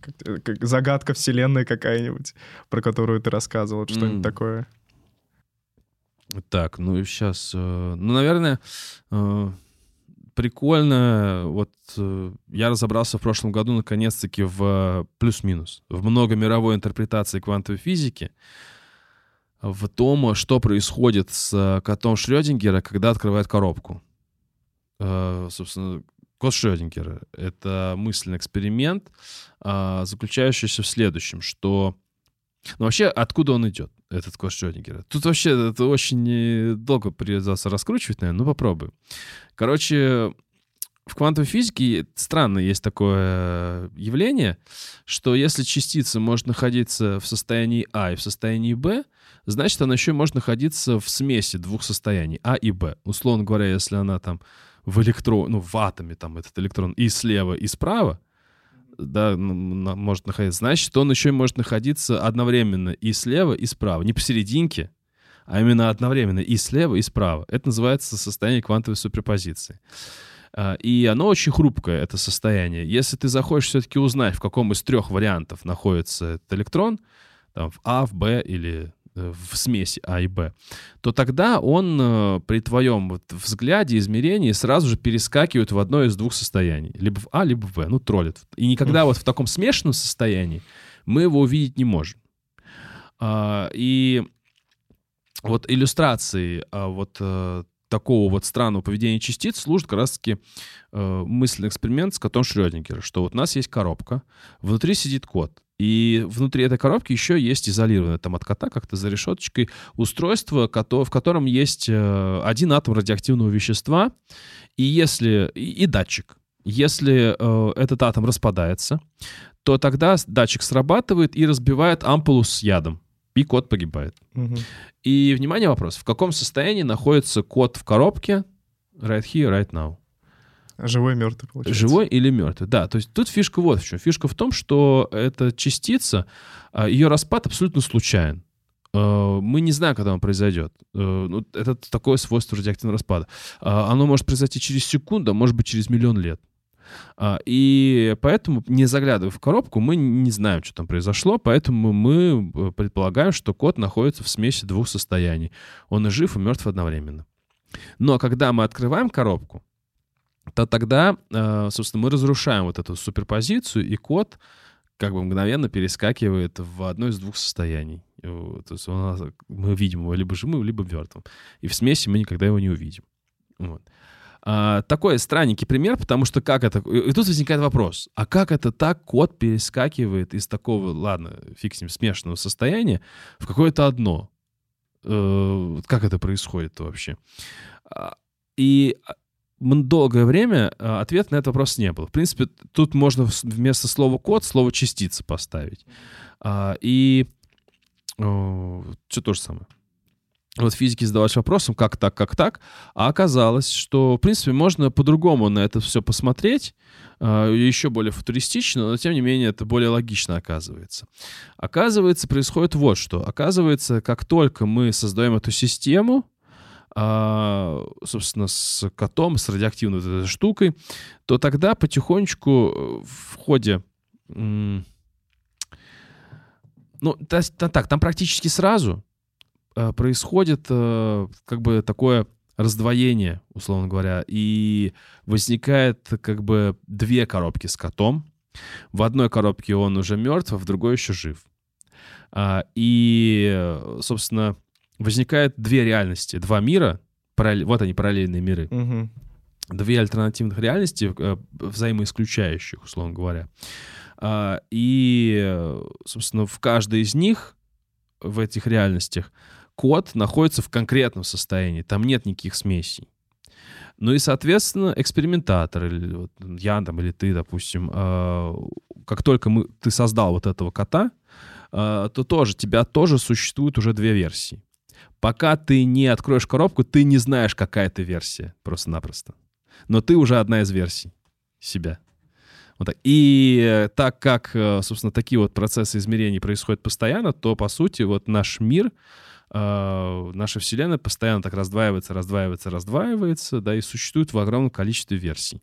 как, как загадка вселенной какая-нибудь, про которую ты рассказывал, что-нибудь mm. такое? Так, ну сейчас, э, ну, наверное, э, прикольно. Вот э, я разобрался в прошлом году наконец-таки в плюс-минус, в многомировой интерпретации квантовой физики в том, что происходит с котом Шрёдингера, когда открывает коробку. Собственно, кот Шрёдингера — это мысленный эксперимент, э, заключающийся в следующем, что... Ну, вообще, откуда он идет, этот кот Шрёдингера? Тут вообще это очень долго придется раскручивать, наверное, ну попробуем. Короче, в квантовой физике странно есть такое явление, что если частица может находиться в состоянии А и в состоянии Б, значит, она еще может находиться в смеси двух состояний, А и Б. Условно говоря, если она там в электрон, ну, в атоме там этот электрон и слева, и справа, да, может находиться, значит, он еще может находиться одновременно и слева, и справа. Не посерединке, а именно одновременно и слева, и справа. Это называется состояние квантовой суперпозиции. А, и оно очень хрупкое, это состояние. Если ты захочешь все-таки узнать, в каком из трех вариантов находится этот электрон, там, в А, в Б или в смеси А и Б, то тогда он э, при твоем вот взгляде, измерении сразу же перескакивает в одно из двух состояний. Либо в А, либо в Б. Ну, троллит. И никогда вот в таком смешанном состоянии мы его увидеть не можем. А, и вот иллюстрации а, вот э, такого вот странного поведения частиц служит как раз-таки э, мысленный эксперимент с котом Шрёдингера, что вот у нас есть коробка, внутри сидит кот, и внутри этой коробки еще есть изолированное там от кота как-то за решеточкой устройство, в котором есть э, один атом радиоактивного вещества, и если и, и датчик. Если э, этот атом распадается, то тогда датчик срабатывает и разбивает ампулу с ядом и кот погибает. Угу. И, внимание, вопрос. В каком состоянии находится кот в коробке right here, right now? Живой, мертвый, получается. Живой или мертвый, да. То есть тут фишка вот в чем. Фишка в том, что эта частица, а, ее распад абсолютно случайен. А, мы не знаем, когда он произойдет. А, ну, это такое свойство радиоактивного распада. Оно может произойти через секунду, а может быть через миллион лет. А, и поэтому, не заглядывая в коробку, мы не знаем, что там произошло, поэтому мы э, предполагаем, что кот находится в смеси двух состояний. Он и жив, и мертв одновременно. Но когда мы открываем коробку, то тогда, э, собственно, мы разрушаем вот эту суперпозицию, и кот как бы мгновенно перескакивает в одно из двух состояний. То есть нас, мы видим его либо живым, либо мертвым. И в смеси мы никогда его не увидим. Вот. А, такой странненький пример, потому что как это... И тут возникает вопрос, а как это так кот перескакивает из такого, ладно, фиг с ним, смешанного состояния в какое-то одно? Э, как это происходит вообще? А, и долгое время а, ответ на этот вопрос не был. В принципе, тут можно вместо слова код слово частица поставить. А, и что то же самое вот физики задавались вопросом, как так, как так, а оказалось, что, в принципе, можно по-другому на это все посмотреть, а, еще более футуристично, но, тем не менее, это более логично оказывается. Оказывается, происходит вот что. Оказывается, как только мы создаем эту систему, собственно, с котом, с радиоактивной вот этой штукой, то тогда потихонечку в ходе... Ну, так, там практически сразу Э, происходит э, как бы такое раздвоение, условно говоря, и возникает как бы две коробки с котом. В одной коробке он уже мертв, а в другой еще жив. А, и, собственно, возникает две реальности, два мира, параллель, вот они, параллельные миры. Угу. Две альтернативных реальности, э, взаимоисключающих, условно говоря. А, и, собственно, в каждой из них, в этих реальностях, код находится в конкретном состоянии, там нет никаких смесей. Ну и, соответственно, экспериментатор, или вот я там, или ты, допустим, э, как только мы, ты создал вот этого кота, э, то тоже, тебя тоже существует уже две версии. Пока ты не откроешь коробку, ты не знаешь, какая это версия, просто-напросто. Но ты уже одна из версий себя. Вот так. И так как, э, собственно, такие вот процессы измерений происходят постоянно, то, по сути, вот наш мир, э, наша Вселенная постоянно так раздваивается, раздваивается, раздваивается, да, и существует в огромном количестве версий.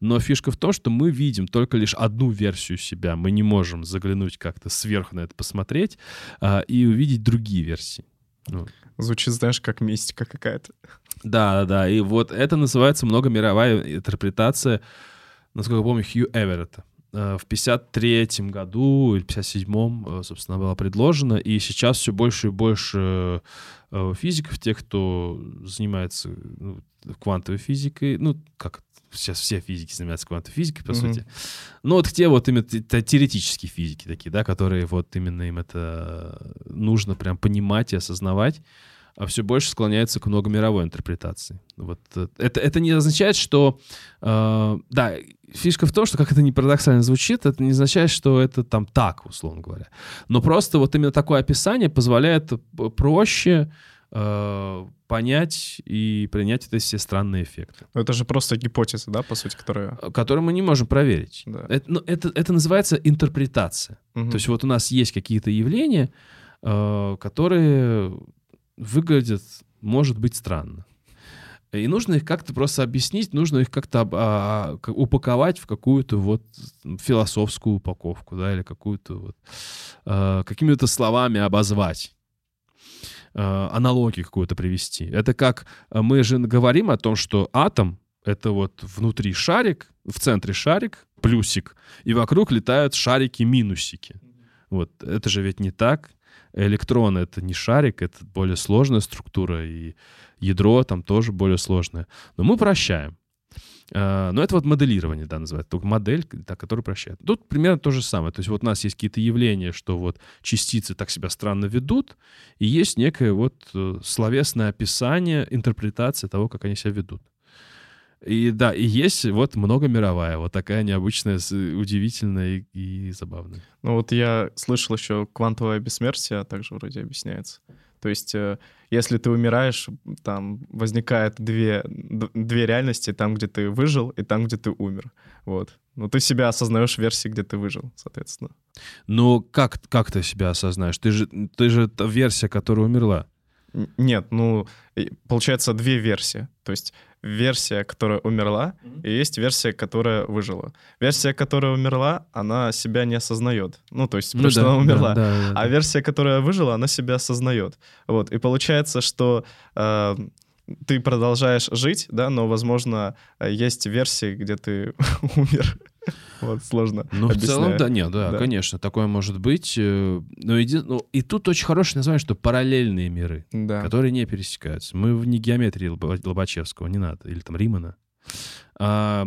Но фишка в том, что мы видим только лишь одну версию себя. Мы не можем заглянуть как-то сверху на это посмотреть э, и увидеть другие версии. Ну. Звучит, знаешь, как мистика какая-то. Да, да, да. И вот это называется многомировая интерпретация, насколько я помню, Хью Эверетта. Э, в 53 году или 57-м, э, собственно, была предложена, и сейчас все больше и больше э, физиков, тех, кто занимается ну, квантовой физикой, ну, как сейчас все физики занимаются квантовой физикой, по mm-hmm. сути. Ну, вот те вот именно теоретические физики такие, да, которые вот именно им это нужно прям понимать и осознавать, а все больше склоняется к многомировой интерпретации. Вот это, это не означает, что... Э, да, фишка в том, что, как это не парадоксально звучит, это не означает, что это там так, условно говоря. Но просто вот именно такое описание позволяет проще э, понять и принять эти все странные эффекты. Но это же просто гипотеза, да, по сути, которая... Э, которую мы не можем проверить. Да. Это, ну, это, это называется интерпретация. Угу. То есть вот у нас есть какие-то явления, э, которые выглядят, может быть, странно. И нужно их как-то просто объяснить, нужно их как-то а, упаковать в какую-то вот философскую упаковку, да, или какую-то вот а, какими-то словами обозвать а, аналогию какую-то привести. Это как а, мы же говорим о том, что атом — это вот внутри шарик, в центре шарик, плюсик, и вокруг летают шарики-минусики. Вот это же ведь не так. Электрон — это не шарик, это более сложная структура, и ядро там тоже более сложное. Но мы прощаем. А, но это вот моделирование, да, называется. Только модель, да, которая прощает. Тут примерно то же самое. То есть вот у нас есть какие-то явления, что вот частицы так себя странно ведут, и есть некое вот э, словесное описание, интерпретация того, как они себя ведут. И да, и есть вот многомировая, вот такая необычная, удивительная и, и забавная. Ну вот я слышал еще квантовое бессмертие, также вроде объясняется. То есть э, если ты умираешь, там возникает две, две реальности, там, где ты выжил, и там, где ты умер. Вот. Но ты себя осознаешь в версии, где ты выжил, соответственно. Ну, как, как ты себя осознаешь? Ты же, ты же та версия, которая умерла. Нет, ну, получается две версии. То есть версия, которая умерла, mm-hmm. и есть версия, которая выжила. Версия, которая умерла, она себя не осознает. Ну, то есть, потому ну, что да, она умерла. Да, да, да, а версия, которая выжила, она себя осознает. Вот. И получается, что э, ты продолжаешь жить, да, но, возможно, есть версии, где ты умер. Вот, сложно. Ну, в целом, да, нет, да, да, конечно, такое может быть. Э, но иди, ну, и тут очень хорошее название, что параллельные миры, да. которые не пересекаются. Мы в не геометрии Лобачевского, не надо, или там Римана. А,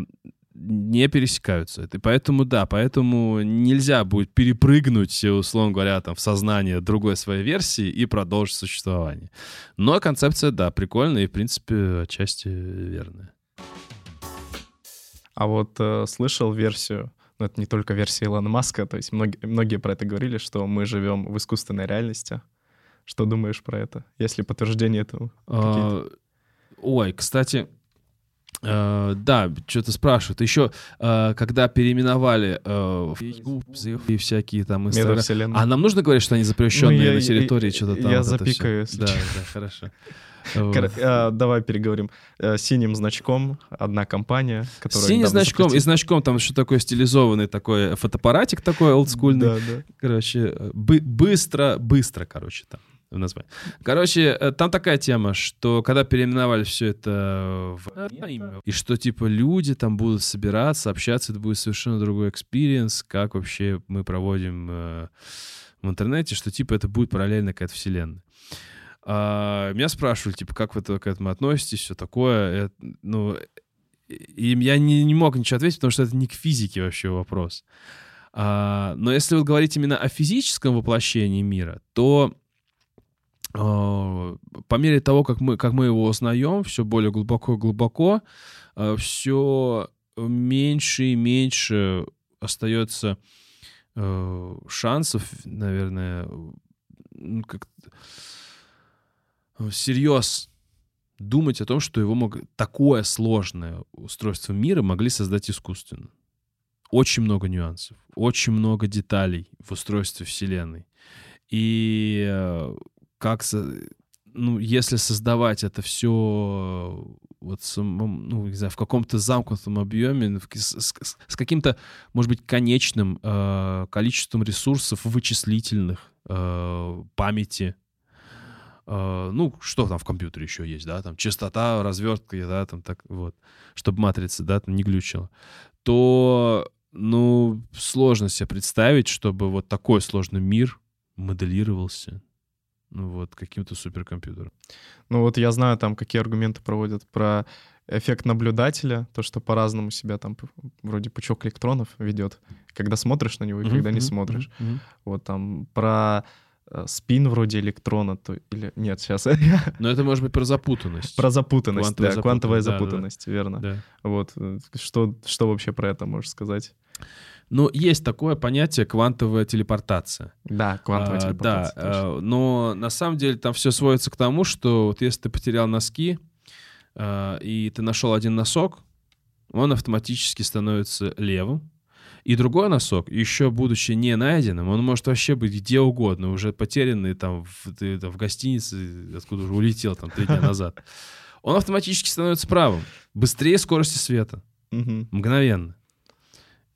не пересекаются. И поэтому, да, поэтому нельзя будет перепрыгнуть, условно говоря, там, в сознание другой своей версии и продолжить существование. Но концепция, да, прикольная и, в принципе, отчасти верная. А вот э, слышал версию, но ну, это не только версия Илона Маска, то есть многие, многие про это говорили, что мы живем в искусственной реальности. Что думаешь про это? Есть ли подтверждение этого? А, ой, кстати, Uh, да, что-то спрашивают. Еще, uh, когда переименовали uh, и всякие там Инстаграм... А нам нужно говорить, что они запрещенные ну, я, на территории, что-то там? Я вот запикаю. Да, да, хорошо. Давай переговорим. Синим значком одна компания, которая... Синим значком и значком там что такое стилизованный такой фотоаппаратик такой олдскульный. Короче, быстро, быстро, короче, там в названии. Короче, э, там такая тема, что когда переименовали все это в имя, и что типа люди там будут собираться, общаться, это будет совершенно другой experience, как вообще мы проводим э, в интернете, что типа это будет параллельно какая-то вселенная. А, меня спрашивали, типа, как вы к этому относитесь, все такое. Это, ну, и я не, не мог ничего ответить, потому что это не к физике вообще вопрос. А, но если вы говорите именно о физическом воплощении мира, то а, по мере того, как мы, как мы его узнаем, все более глубоко и глубоко, а, все меньше и меньше остается э, шансов, наверное, ну, как всерьез думать о том, что его мог... такое сложное устройство мира могли создать искусственно. Очень много нюансов, очень много деталей в устройстве Вселенной. И э, как, ну, если создавать это все вот самом, ну, не знаю, в каком-то замкнутом объеме, с, каким-то, может быть, конечным э, количеством ресурсов вычислительных, э, памяти, э, ну, что там в компьютере еще есть, да, там частота, развертка, да, там так вот, чтобы матрица, да, там не глючила, то, ну, сложно себе представить, чтобы вот такой сложный мир моделировался, ну вот, каким-то суперкомпьютером. Ну вот я знаю там, какие аргументы проводят про эффект наблюдателя, то, что по-разному себя там вроде пучок электронов ведет, когда смотришь на него и mm-hmm, когда не смотришь. Mm-hmm. Вот там про Э, спин вроде электрона, то или нет, сейчас. Но это может быть про запутанность. Про запутанность, квантовая да, квантовая запутанность, да, верно. Да. Вот э, что что вообще про это можешь сказать? Ну, есть такое понятие квантовая телепортация. Да, квантовая а, телепортация. Да, а, но на самом деле там все сводится к тому, что вот если ты потерял носки, а, и ты нашел один носок, он автоматически становится левым, и другой носок, еще будучи не найденным, он может вообще быть где угодно, уже потерянный там в, ты, там, в гостинице, откуда уже улетел там три дня назад. Он автоматически становится правым, быстрее скорости света, мгновенно.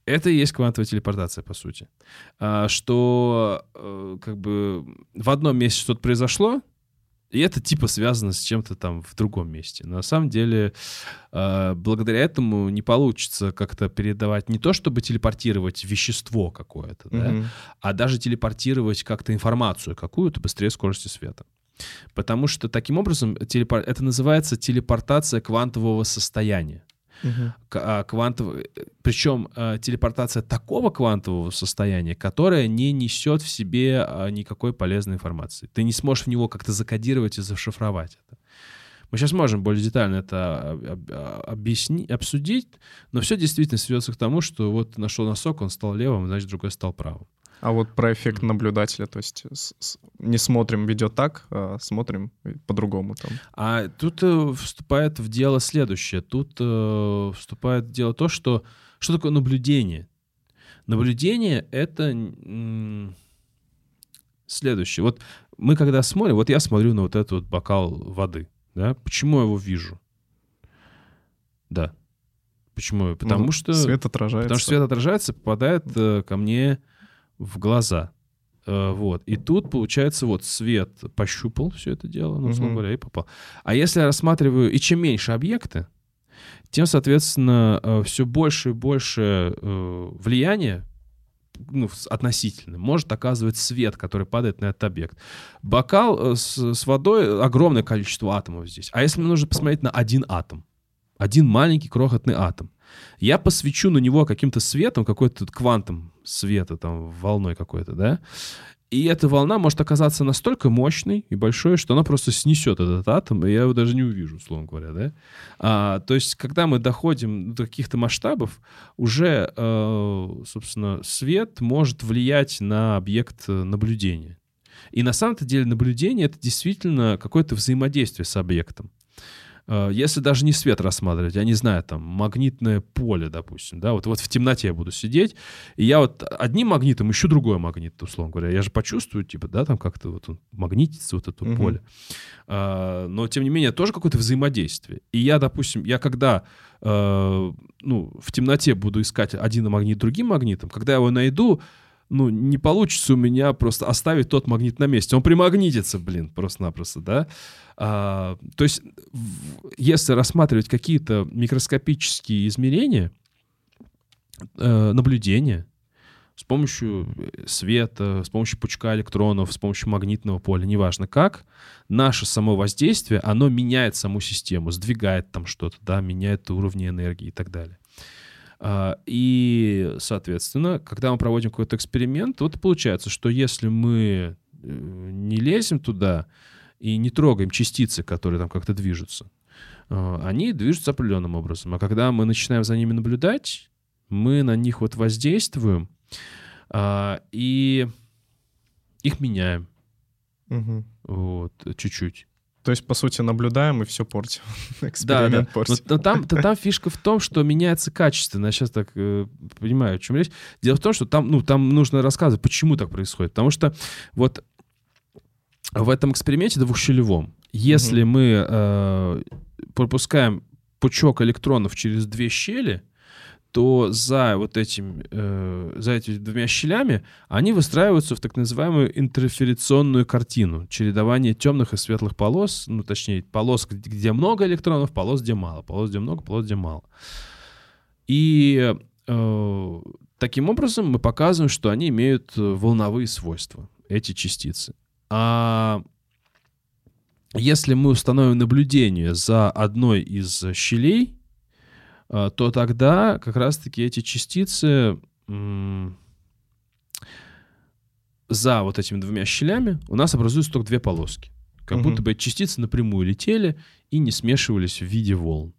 Это и есть квантовая телепортация, по сути. А, что э, как бы в одном месте что-то произошло, и это типа связано с чем-то там в другом месте. На самом деле, э, благодаря этому не получится как-то передавать не то, чтобы телепортировать вещество какое-то, mm-hmm. да, а даже телепортировать как-то информацию какую-то быстрее скорости света. Потому что таким образом телепор... это называется телепортация квантового состояния. Uh-huh. Квантов... Причем а, телепортация такого квантового состояния, которое не несет в себе а, никакой полезной информации. Ты не сможешь в него как-то закодировать и зашифровать это. Мы сейчас можем более детально это объяснить, обсудить, но все действительно сведется к тому, что вот нашел носок, он стал левым, значит, другой стал правым. А вот про эффект наблюдателя, то есть с, с, не смотрим видео так, а смотрим по-другому там. А тут э, вступает в дело следующее. Тут э, вступает в дело то, что что такое наблюдение. Наблюдение — это м- следующее. Вот мы когда смотрим, вот я смотрю на вот этот вот бокал воды, да, почему я его вижу? Да. Почему? Потому ну, что... Свет отражается. Потому что свет отражается, попадает э, ко мне в глаза. Э, вот. И тут, получается, вот свет пощупал все это дело, ну, условно говоря, и попал. А если я рассматриваю, и чем меньше объекты, тем, соответственно, э, все больше и больше э, влияния ну, относительно, может оказывать свет, который падает на этот объект. Бокал с, с водой, огромное количество атомов здесь. А если мне нужно посмотреть на один атом, один маленький крохотный атом, я посвечу на него каким-то светом, какой-то квантом света, там, волной какой-то, да, и эта волна может оказаться настолько мощной и большой, что она просто снесет этот атом, и я его даже не увижу, условно говоря, да. А, то есть, когда мы доходим до каких-то масштабов, уже, э, собственно, свет может влиять на объект наблюдения. И на самом-то деле наблюдение — это действительно какое-то взаимодействие с объектом. Э, если даже не свет рассматривать, я не знаю, там, магнитное поле, допустим, да, вот, вот в темноте я буду сидеть, и я вот одним магнитом ищу другой магнит, условно говоря, я же почувствую, типа, да, там как-то вот он магнитится, вот это угу. поле. А, но, тем не менее, тоже какое-то взаимодействие. И я, допустим, я когда, э, ну, в темноте буду искать один магнит другим магнитом, когда я его найду, ну, не получится у меня просто оставить тот магнит на месте. Он примагнитится, блин, просто-напросто, да. А, то есть, если рассматривать какие-то микроскопические измерения, э, наблюдения, с помощью света, с помощью пучка электронов, с помощью магнитного поля, неважно как, наше само воздействие, оно меняет саму систему, сдвигает там что-то, да, меняет уровни энергии и так далее. А, и, соответственно, когда мы проводим какой-то эксперимент, вот получается, что если мы э, не лезем туда и не трогаем частицы, которые там как-то движутся, а, они движутся определенным образом. А когда мы начинаем за ними наблюдать, мы на них вот воздействуем а, и их меняем. Угу. Вот, чуть-чуть. То есть, по сути, наблюдаем и все портим. Эксперимент да, да. портим. Но, но там, то, там фишка в том, что меняется качественно. Я сейчас так э, понимаю, о чем речь. Дело в том, что там, ну, там нужно рассказывать, почему так происходит. Потому что вот в этом эксперименте двухщелевом, если угу. мы э, пропускаем пучок электронов через две щели, то за вот этим, э, за этими двумя щелями они выстраиваются в так называемую интерферационную картину. Чередование темных и светлых полос, ну, точнее, полос, где много электронов, полос, где мало, полос, где много, полос, где мало. И э, таким образом мы показываем, что они имеют э, волновые свойства, эти частицы. А если мы установим наблюдение за одной из щелей, то тогда как раз-таки эти частицы за вот этими двумя щелями у нас образуются только две полоски. Как угу. будто бы эти частицы напрямую летели и не смешивались в виде волн.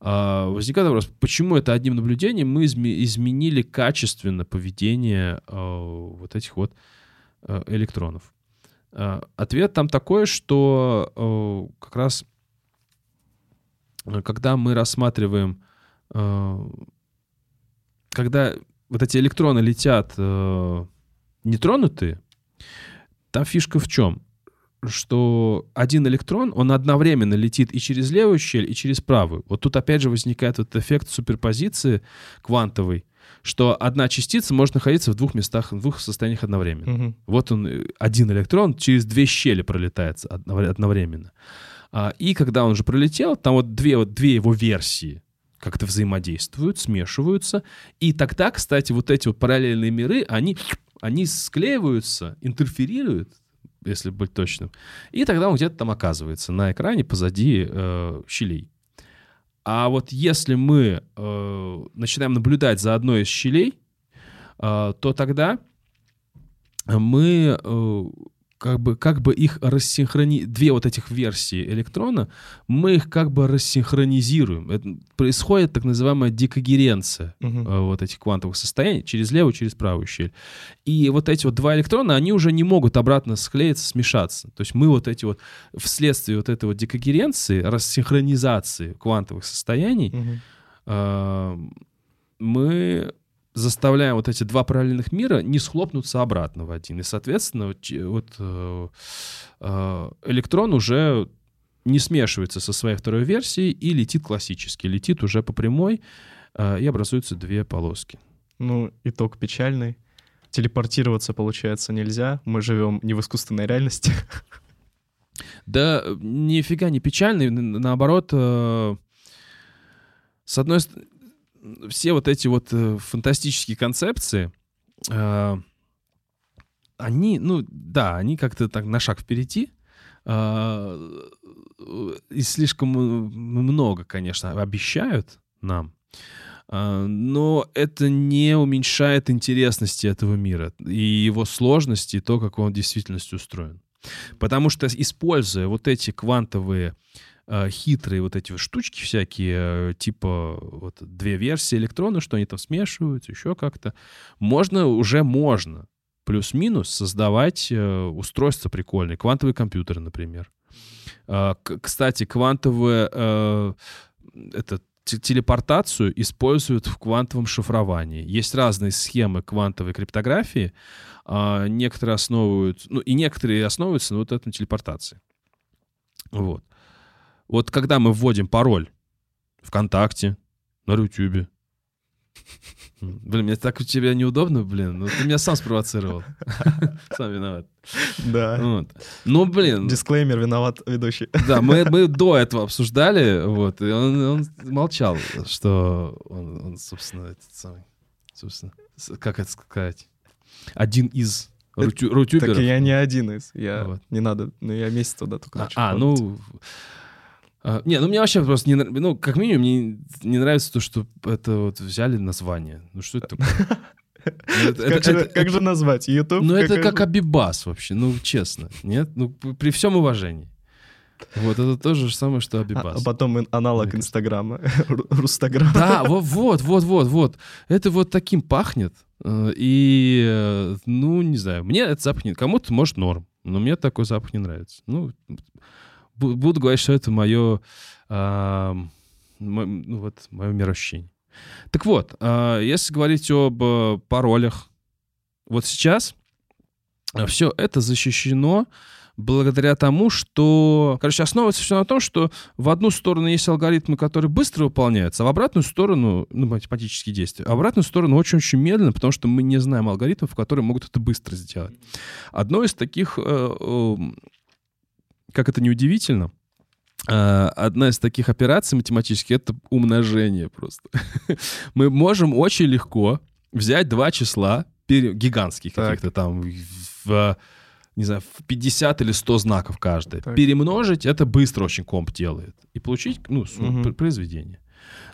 А, возникает вопрос, почему это одним наблюдением мы изменили качественно поведение а, вот этих вот электронов? Ответ там такой, что как раз когда мы рассматриваем когда вот эти электроны летят э, нетронутые, там фишка в чем? Что один электрон, он одновременно летит и через левую щель, и через правую. Вот тут опять же возникает этот эффект суперпозиции квантовый, что одна частица может находиться в двух местах, в двух состояниях одновременно. Угу. Вот он, э, один электрон через две щели пролетает одновременно. А, и когда он уже пролетел, там вот две, вот две его версии как-то взаимодействуют, смешиваются. И тогда, кстати, вот эти вот параллельные миры, они, они склеиваются, интерферируют, если быть точным. И тогда он где-то там оказывается на экране позади э, щелей. А вот если мы э, начинаем наблюдать за одной из щелей, э, то тогда мы э, как бы, как бы их рассинхрони... Две вот этих версии электрона, мы их как бы рассинхронизируем. Это происходит так называемая декогеренция угу. вот этих квантовых состояний через левую, через правую щель. И вот эти вот два электрона, они уже не могут обратно склеиться, смешаться. То есть мы вот эти вот вследствие вот этой вот декогеренции, рассинхронизации квантовых состояний, угу. э, мы заставляем вот эти два параллельных мира не схлопнуться обратно в один. И, соответственно, вот, вот э, э, электрон уже не смешивается со своей второй версией и летит классически. Летит уже по прямой, э, и образуются две полоски. Ну, итог печальный. Телепортироваться, получается, нельзя. Мы живем не в искусственной реальности. Да, нифига не печальный. Наоборот, э, с одной стороны, все вот эти вот э, фантастические концепции, э, они, ну да, они как-то так на шаг впереди, э, и слишком много, конечно, обещают нам, но это не уменьшает интересности этого мира и его сложности, и то, как он в действительности устроен. Потому что, используя вот эти квантовые э, хитрые вот эти штучки всякие, э, типа вот две версии электрона, что они там смешиваются, еще как-то, можно, уже можно плюс-минус создавать э, устройства прикольные, квантовые компьютеры, например. Э, кстати, квантовые э, это телепортацию используют в квантовом шифровании. Есть разные схемы квантовой криптографии. А, некоторые основывают, ну и некоторые основываются на вот этом телепортации. Вот. Вот когда мы вводим пароль ВКонтакте, на Ютубе, Блин, мне так у тебя неудобно, блин. Ну, ты меня сам спровоцировал. Сам виноват. Да. Вот. Ну, блин. Дисклеймер, виноват ведущий. Да, мы, мы до этого обсуждали, вот, и он, он молчал, что он, он собственно, этот самый, собственно, как это сказать? один из рутю, рутюберов. Так я не один из. Я вот. не надо, ну я месяц туда только начал. А, а ну... А, не, ну мне вообще просто не ну как минимум мне не нравится то, что это вот взяли название. Ну что это такое? Ну, как же назвать? YouTube? Ну это как Абибас вообще, ну честно. Нет? Ну при всем уважении. Вот это то же самое, что Абибас. А, потом аналог Инстаграма, Рустаграм. Да, вот, вот, вот, вот, вот. Это вот таким пахнет. Э, и, э, ну, не знаю, мне этот запах не... Кому-то, может, норм, но мне такой запах не нравится. Ну, буду говорить, что это мое, а, ну, вот, мое мироощущение. Так вот, а, если говорить об э, паролях, вот сейчас все это защищено благодаря тому, что... Короче, основывается все на том, что в одну сторону есть алгоритмы, которые быстро выполняются, а в обратную сторону, ну, математические действия, а в обратную сторону очень-очень медленно, потому что мы не знаем алгоритмов, которые могут это быстро сделать. Одно из таких, э, э, как это неудивительно, Uh, одна из таких операций математических — это умножение просто. Мы можем очень легко взять два числа, гигантских каких-то там, в не знаю, в 50 или 100 знаков каждое. Так. Перемножить это быстро очень комп делает. И получить, ну, угу. произведение.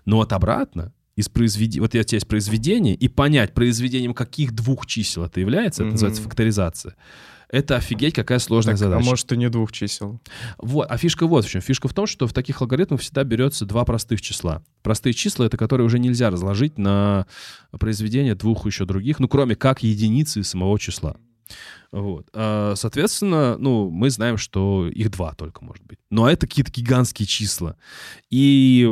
Но вот обратно, из произведения, вот я тебе есть произведение, и понять, произведением каких двух чисел это является, угу. это называется факторизация. Это офигеть, какая сложная так, а задача. А может, и не двух чисел. Вот, а фишка вот в чем. Фишка в том, что в таких алгоритмах всегда берется два простых числа. Простые числа — это которые уже нельзя разложить на произведение двух еще других, ну, кроме как единицы самого числа. Вот. А, соответственно, ну, мы знаем, что их два только может быть. Но это какие-то гигантские числа. И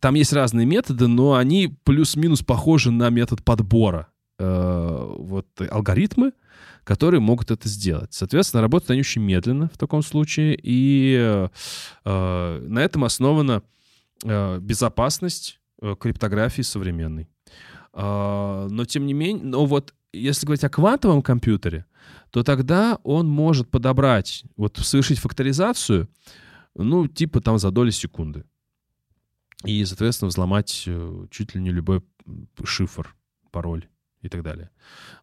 там есть разные методы, но они плюс-минус похожи на метод подбора. Э, вот алгоритмы, которые могут это сделать. Соответственно, работают они очень медленно в таком случае, и э, на этом основана э, безопасность криптографии современной. Но тем не менее, но вот если говорить о квантовом компьютере, то тогда он может подобрать, вот совершить факторизацию, ну, типа там за доли секунды. И, соответственно, взломать э, чуть ли не любой шифр, пароль и так далее.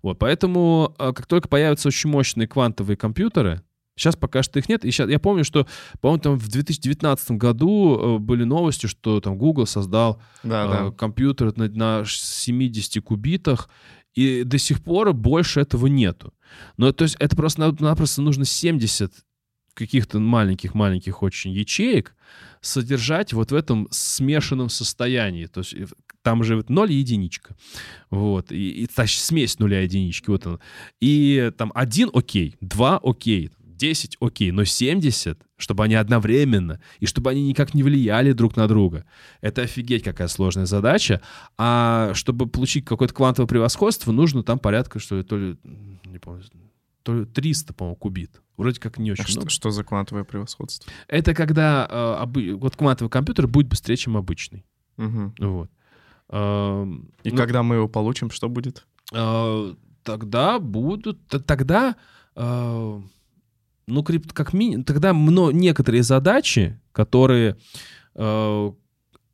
Вот, поэтому, а, как только появятся очень мощные квантовые компьютеры, Сейчас пока что их нет. И сейчас, я помню, что, по-моему, там в 2019 году э, были новости, что там Google создал да, э, да. компьютер на, на 70 кубитах, и до сих пор больше этого нету. Но то есть это просто-напросто нужно 70 каких-то маленьких-маленьких очень ячеек содержать вот в этом смешанном состоянии. То есть там же 0 и единичка. Вот. И, и та смесь нуля и единички. Вот он. И там один окей, два окей, 10 окей, но 70, чтобы они одновременно, и чтобы они никак не влияли друг на друга. Это офигеть какая сложная задача. А чтобы получить какое-то квантовое превосходство, нужно там порядка, что ли, то ли, не помню, то ли 300, по-моему, кубит. Вроде как не очень а много. Что, что за квантовое превосходство? Это когда э, обы... вот квантовый компьютер будет быстрее, чем обычный. Угу. Вот. Э, и ну, когда мы его получим, что будет? Э, тогда будут... Тогда... Э, ну, крипт как минимум, тогда мно, некоторые задачи, которые э,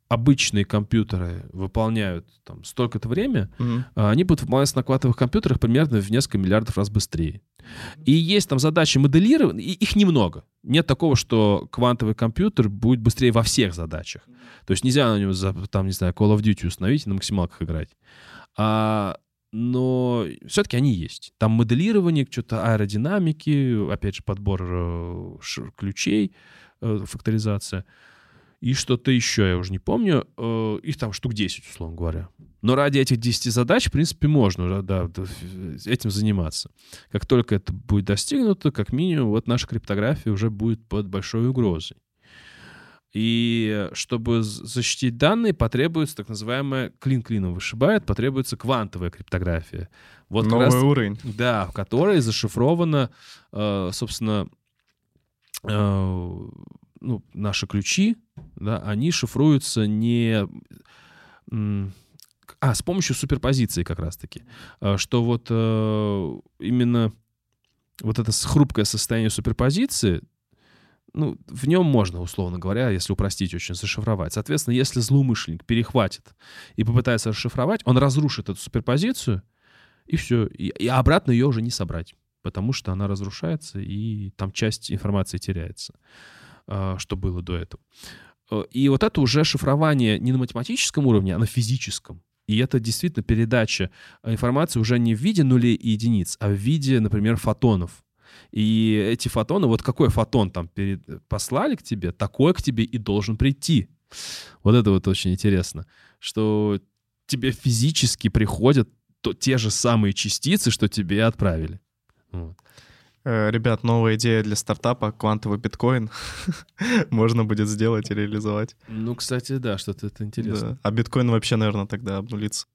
обычные компьютеры выполняют там столько-то время, mm-hmm. они будут выполняться на квантовых компьютерах примерно в несколько миллиардов раз быстрее. И есть там задачи моделирования, и их немного. Нет такого, что квантовый компьютер будет быстрее во всех задачах. То есть нельзя на него, там, не знаю, Call of Duty установить и на максималках играть. А но все-таки они есть. Там моделирование, что-то аэродинамики, опять же, подбор э, ключей, э, факторизация и что-то еще, я уже не помню. Э, их там штук 10, условно говоря. Но ради этих 10 задач, в принципе, можно да, этим заниматься. Как только это будет достигнуто, как минимум, вот наша криптография уже будет под большой угрозой. И чтобы защитить данные, потребуется так называемая клин клином вышибает, потребуется квантовая криптография. Вот Новый раз, уровень. Да, в которой зашифровано, э, собственно, э, ну, наши ключи, да, они шифруются не... А, с помощью суперпозиции как раз-таки. Э, что вот именно вот это хрупкое состояние суперпозиции ну, в нем можно, условно говоря, если упростить очень, зашифровать. Соответственно, если злоумышленник перехватит и попытается расшифровать, он разрушит эту суперпозицию, И все. И, обратно ее уже не собрать, потому что она разрушается, и там часть информации теряется, э, что было до этого. Э, и вот это уже шифрование не на математическом уровне, а на физическом. И это действительно передача информации уже не в виде нулей и единиц, а в виде, например, фотонов. И эти фотоны, вот какой фотон там перед, послали к тебе, такой к тебе и должен прийти. Вот это вот очень интересно, что тебе физически приходят то, те же самые частицы, что тебе отправили. Вот. Э, ребят, новая идея для стартапа — квантовый биткоин. Можно будет сделать и реализовать. Ну, кстати, да, что-то это интересно. Да. А биткоин вообще, наверное, тогда обнулится.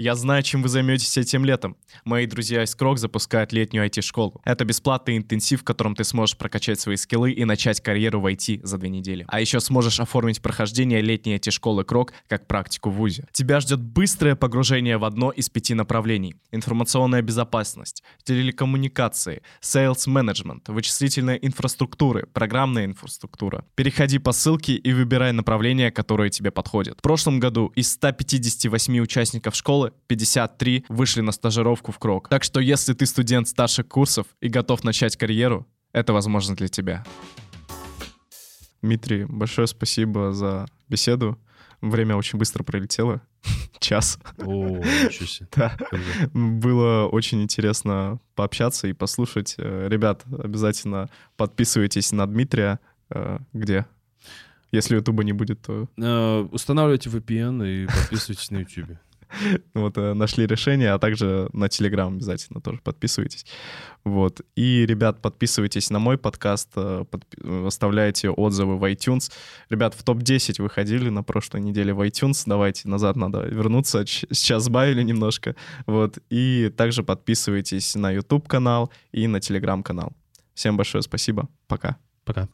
Я знаю, чем вы займетесь этим летом. Мои друзья из Крок запускают летнюю IT-школу. Это бесплатный интенсив, в котором ты сможешь прокачать свои скиллы и начать карьеру в IT за две недели. А еще сможешь оформить прохождение летней IT-школы Крок как практику в ВУЗе. Тебя ждет быстрое погружение в одно из пяти направлений. Информационная безопасность, телекоммуникации, sales management, вычислительная инфраструктура, программная инфраструктура. Переходи по ссылке и выбирай направление, которое тебе подходит. В прошлом году из 158 участников школы 53 вышли на стажировку в Крок. Так что если ты студент старших курсов и готов начать карьеру, это возможно для тебя. Дмитрий, большое спасибо за беседу. Время очень быстро пролетело. Час. О, ничего Да. Было очень интересно пообщаться и послушать. Э, ребят, обязательно подписывайтесь на Дмитрия. Э, где? Если Ютуба не будет, то... Э, устанавливайте VPN и подписывайтесь на YouTube. вот, э, нашли решение, а также на Телеграм обязательно тоже подписывайтесь. Вот. И, ребят, подписывайтесь на мой подкаст, э, оставляйте отзывы в iTunes. Ребят, в топ-10 выходили на прошлой неделе в iTunes. Давайте назад надо вернуться. Сейчас сбавили немножко. Вот. И также подписывайтесь на YouTube-канал и на Телеграм-канал. Всем большое спасибо. Пока. Пока.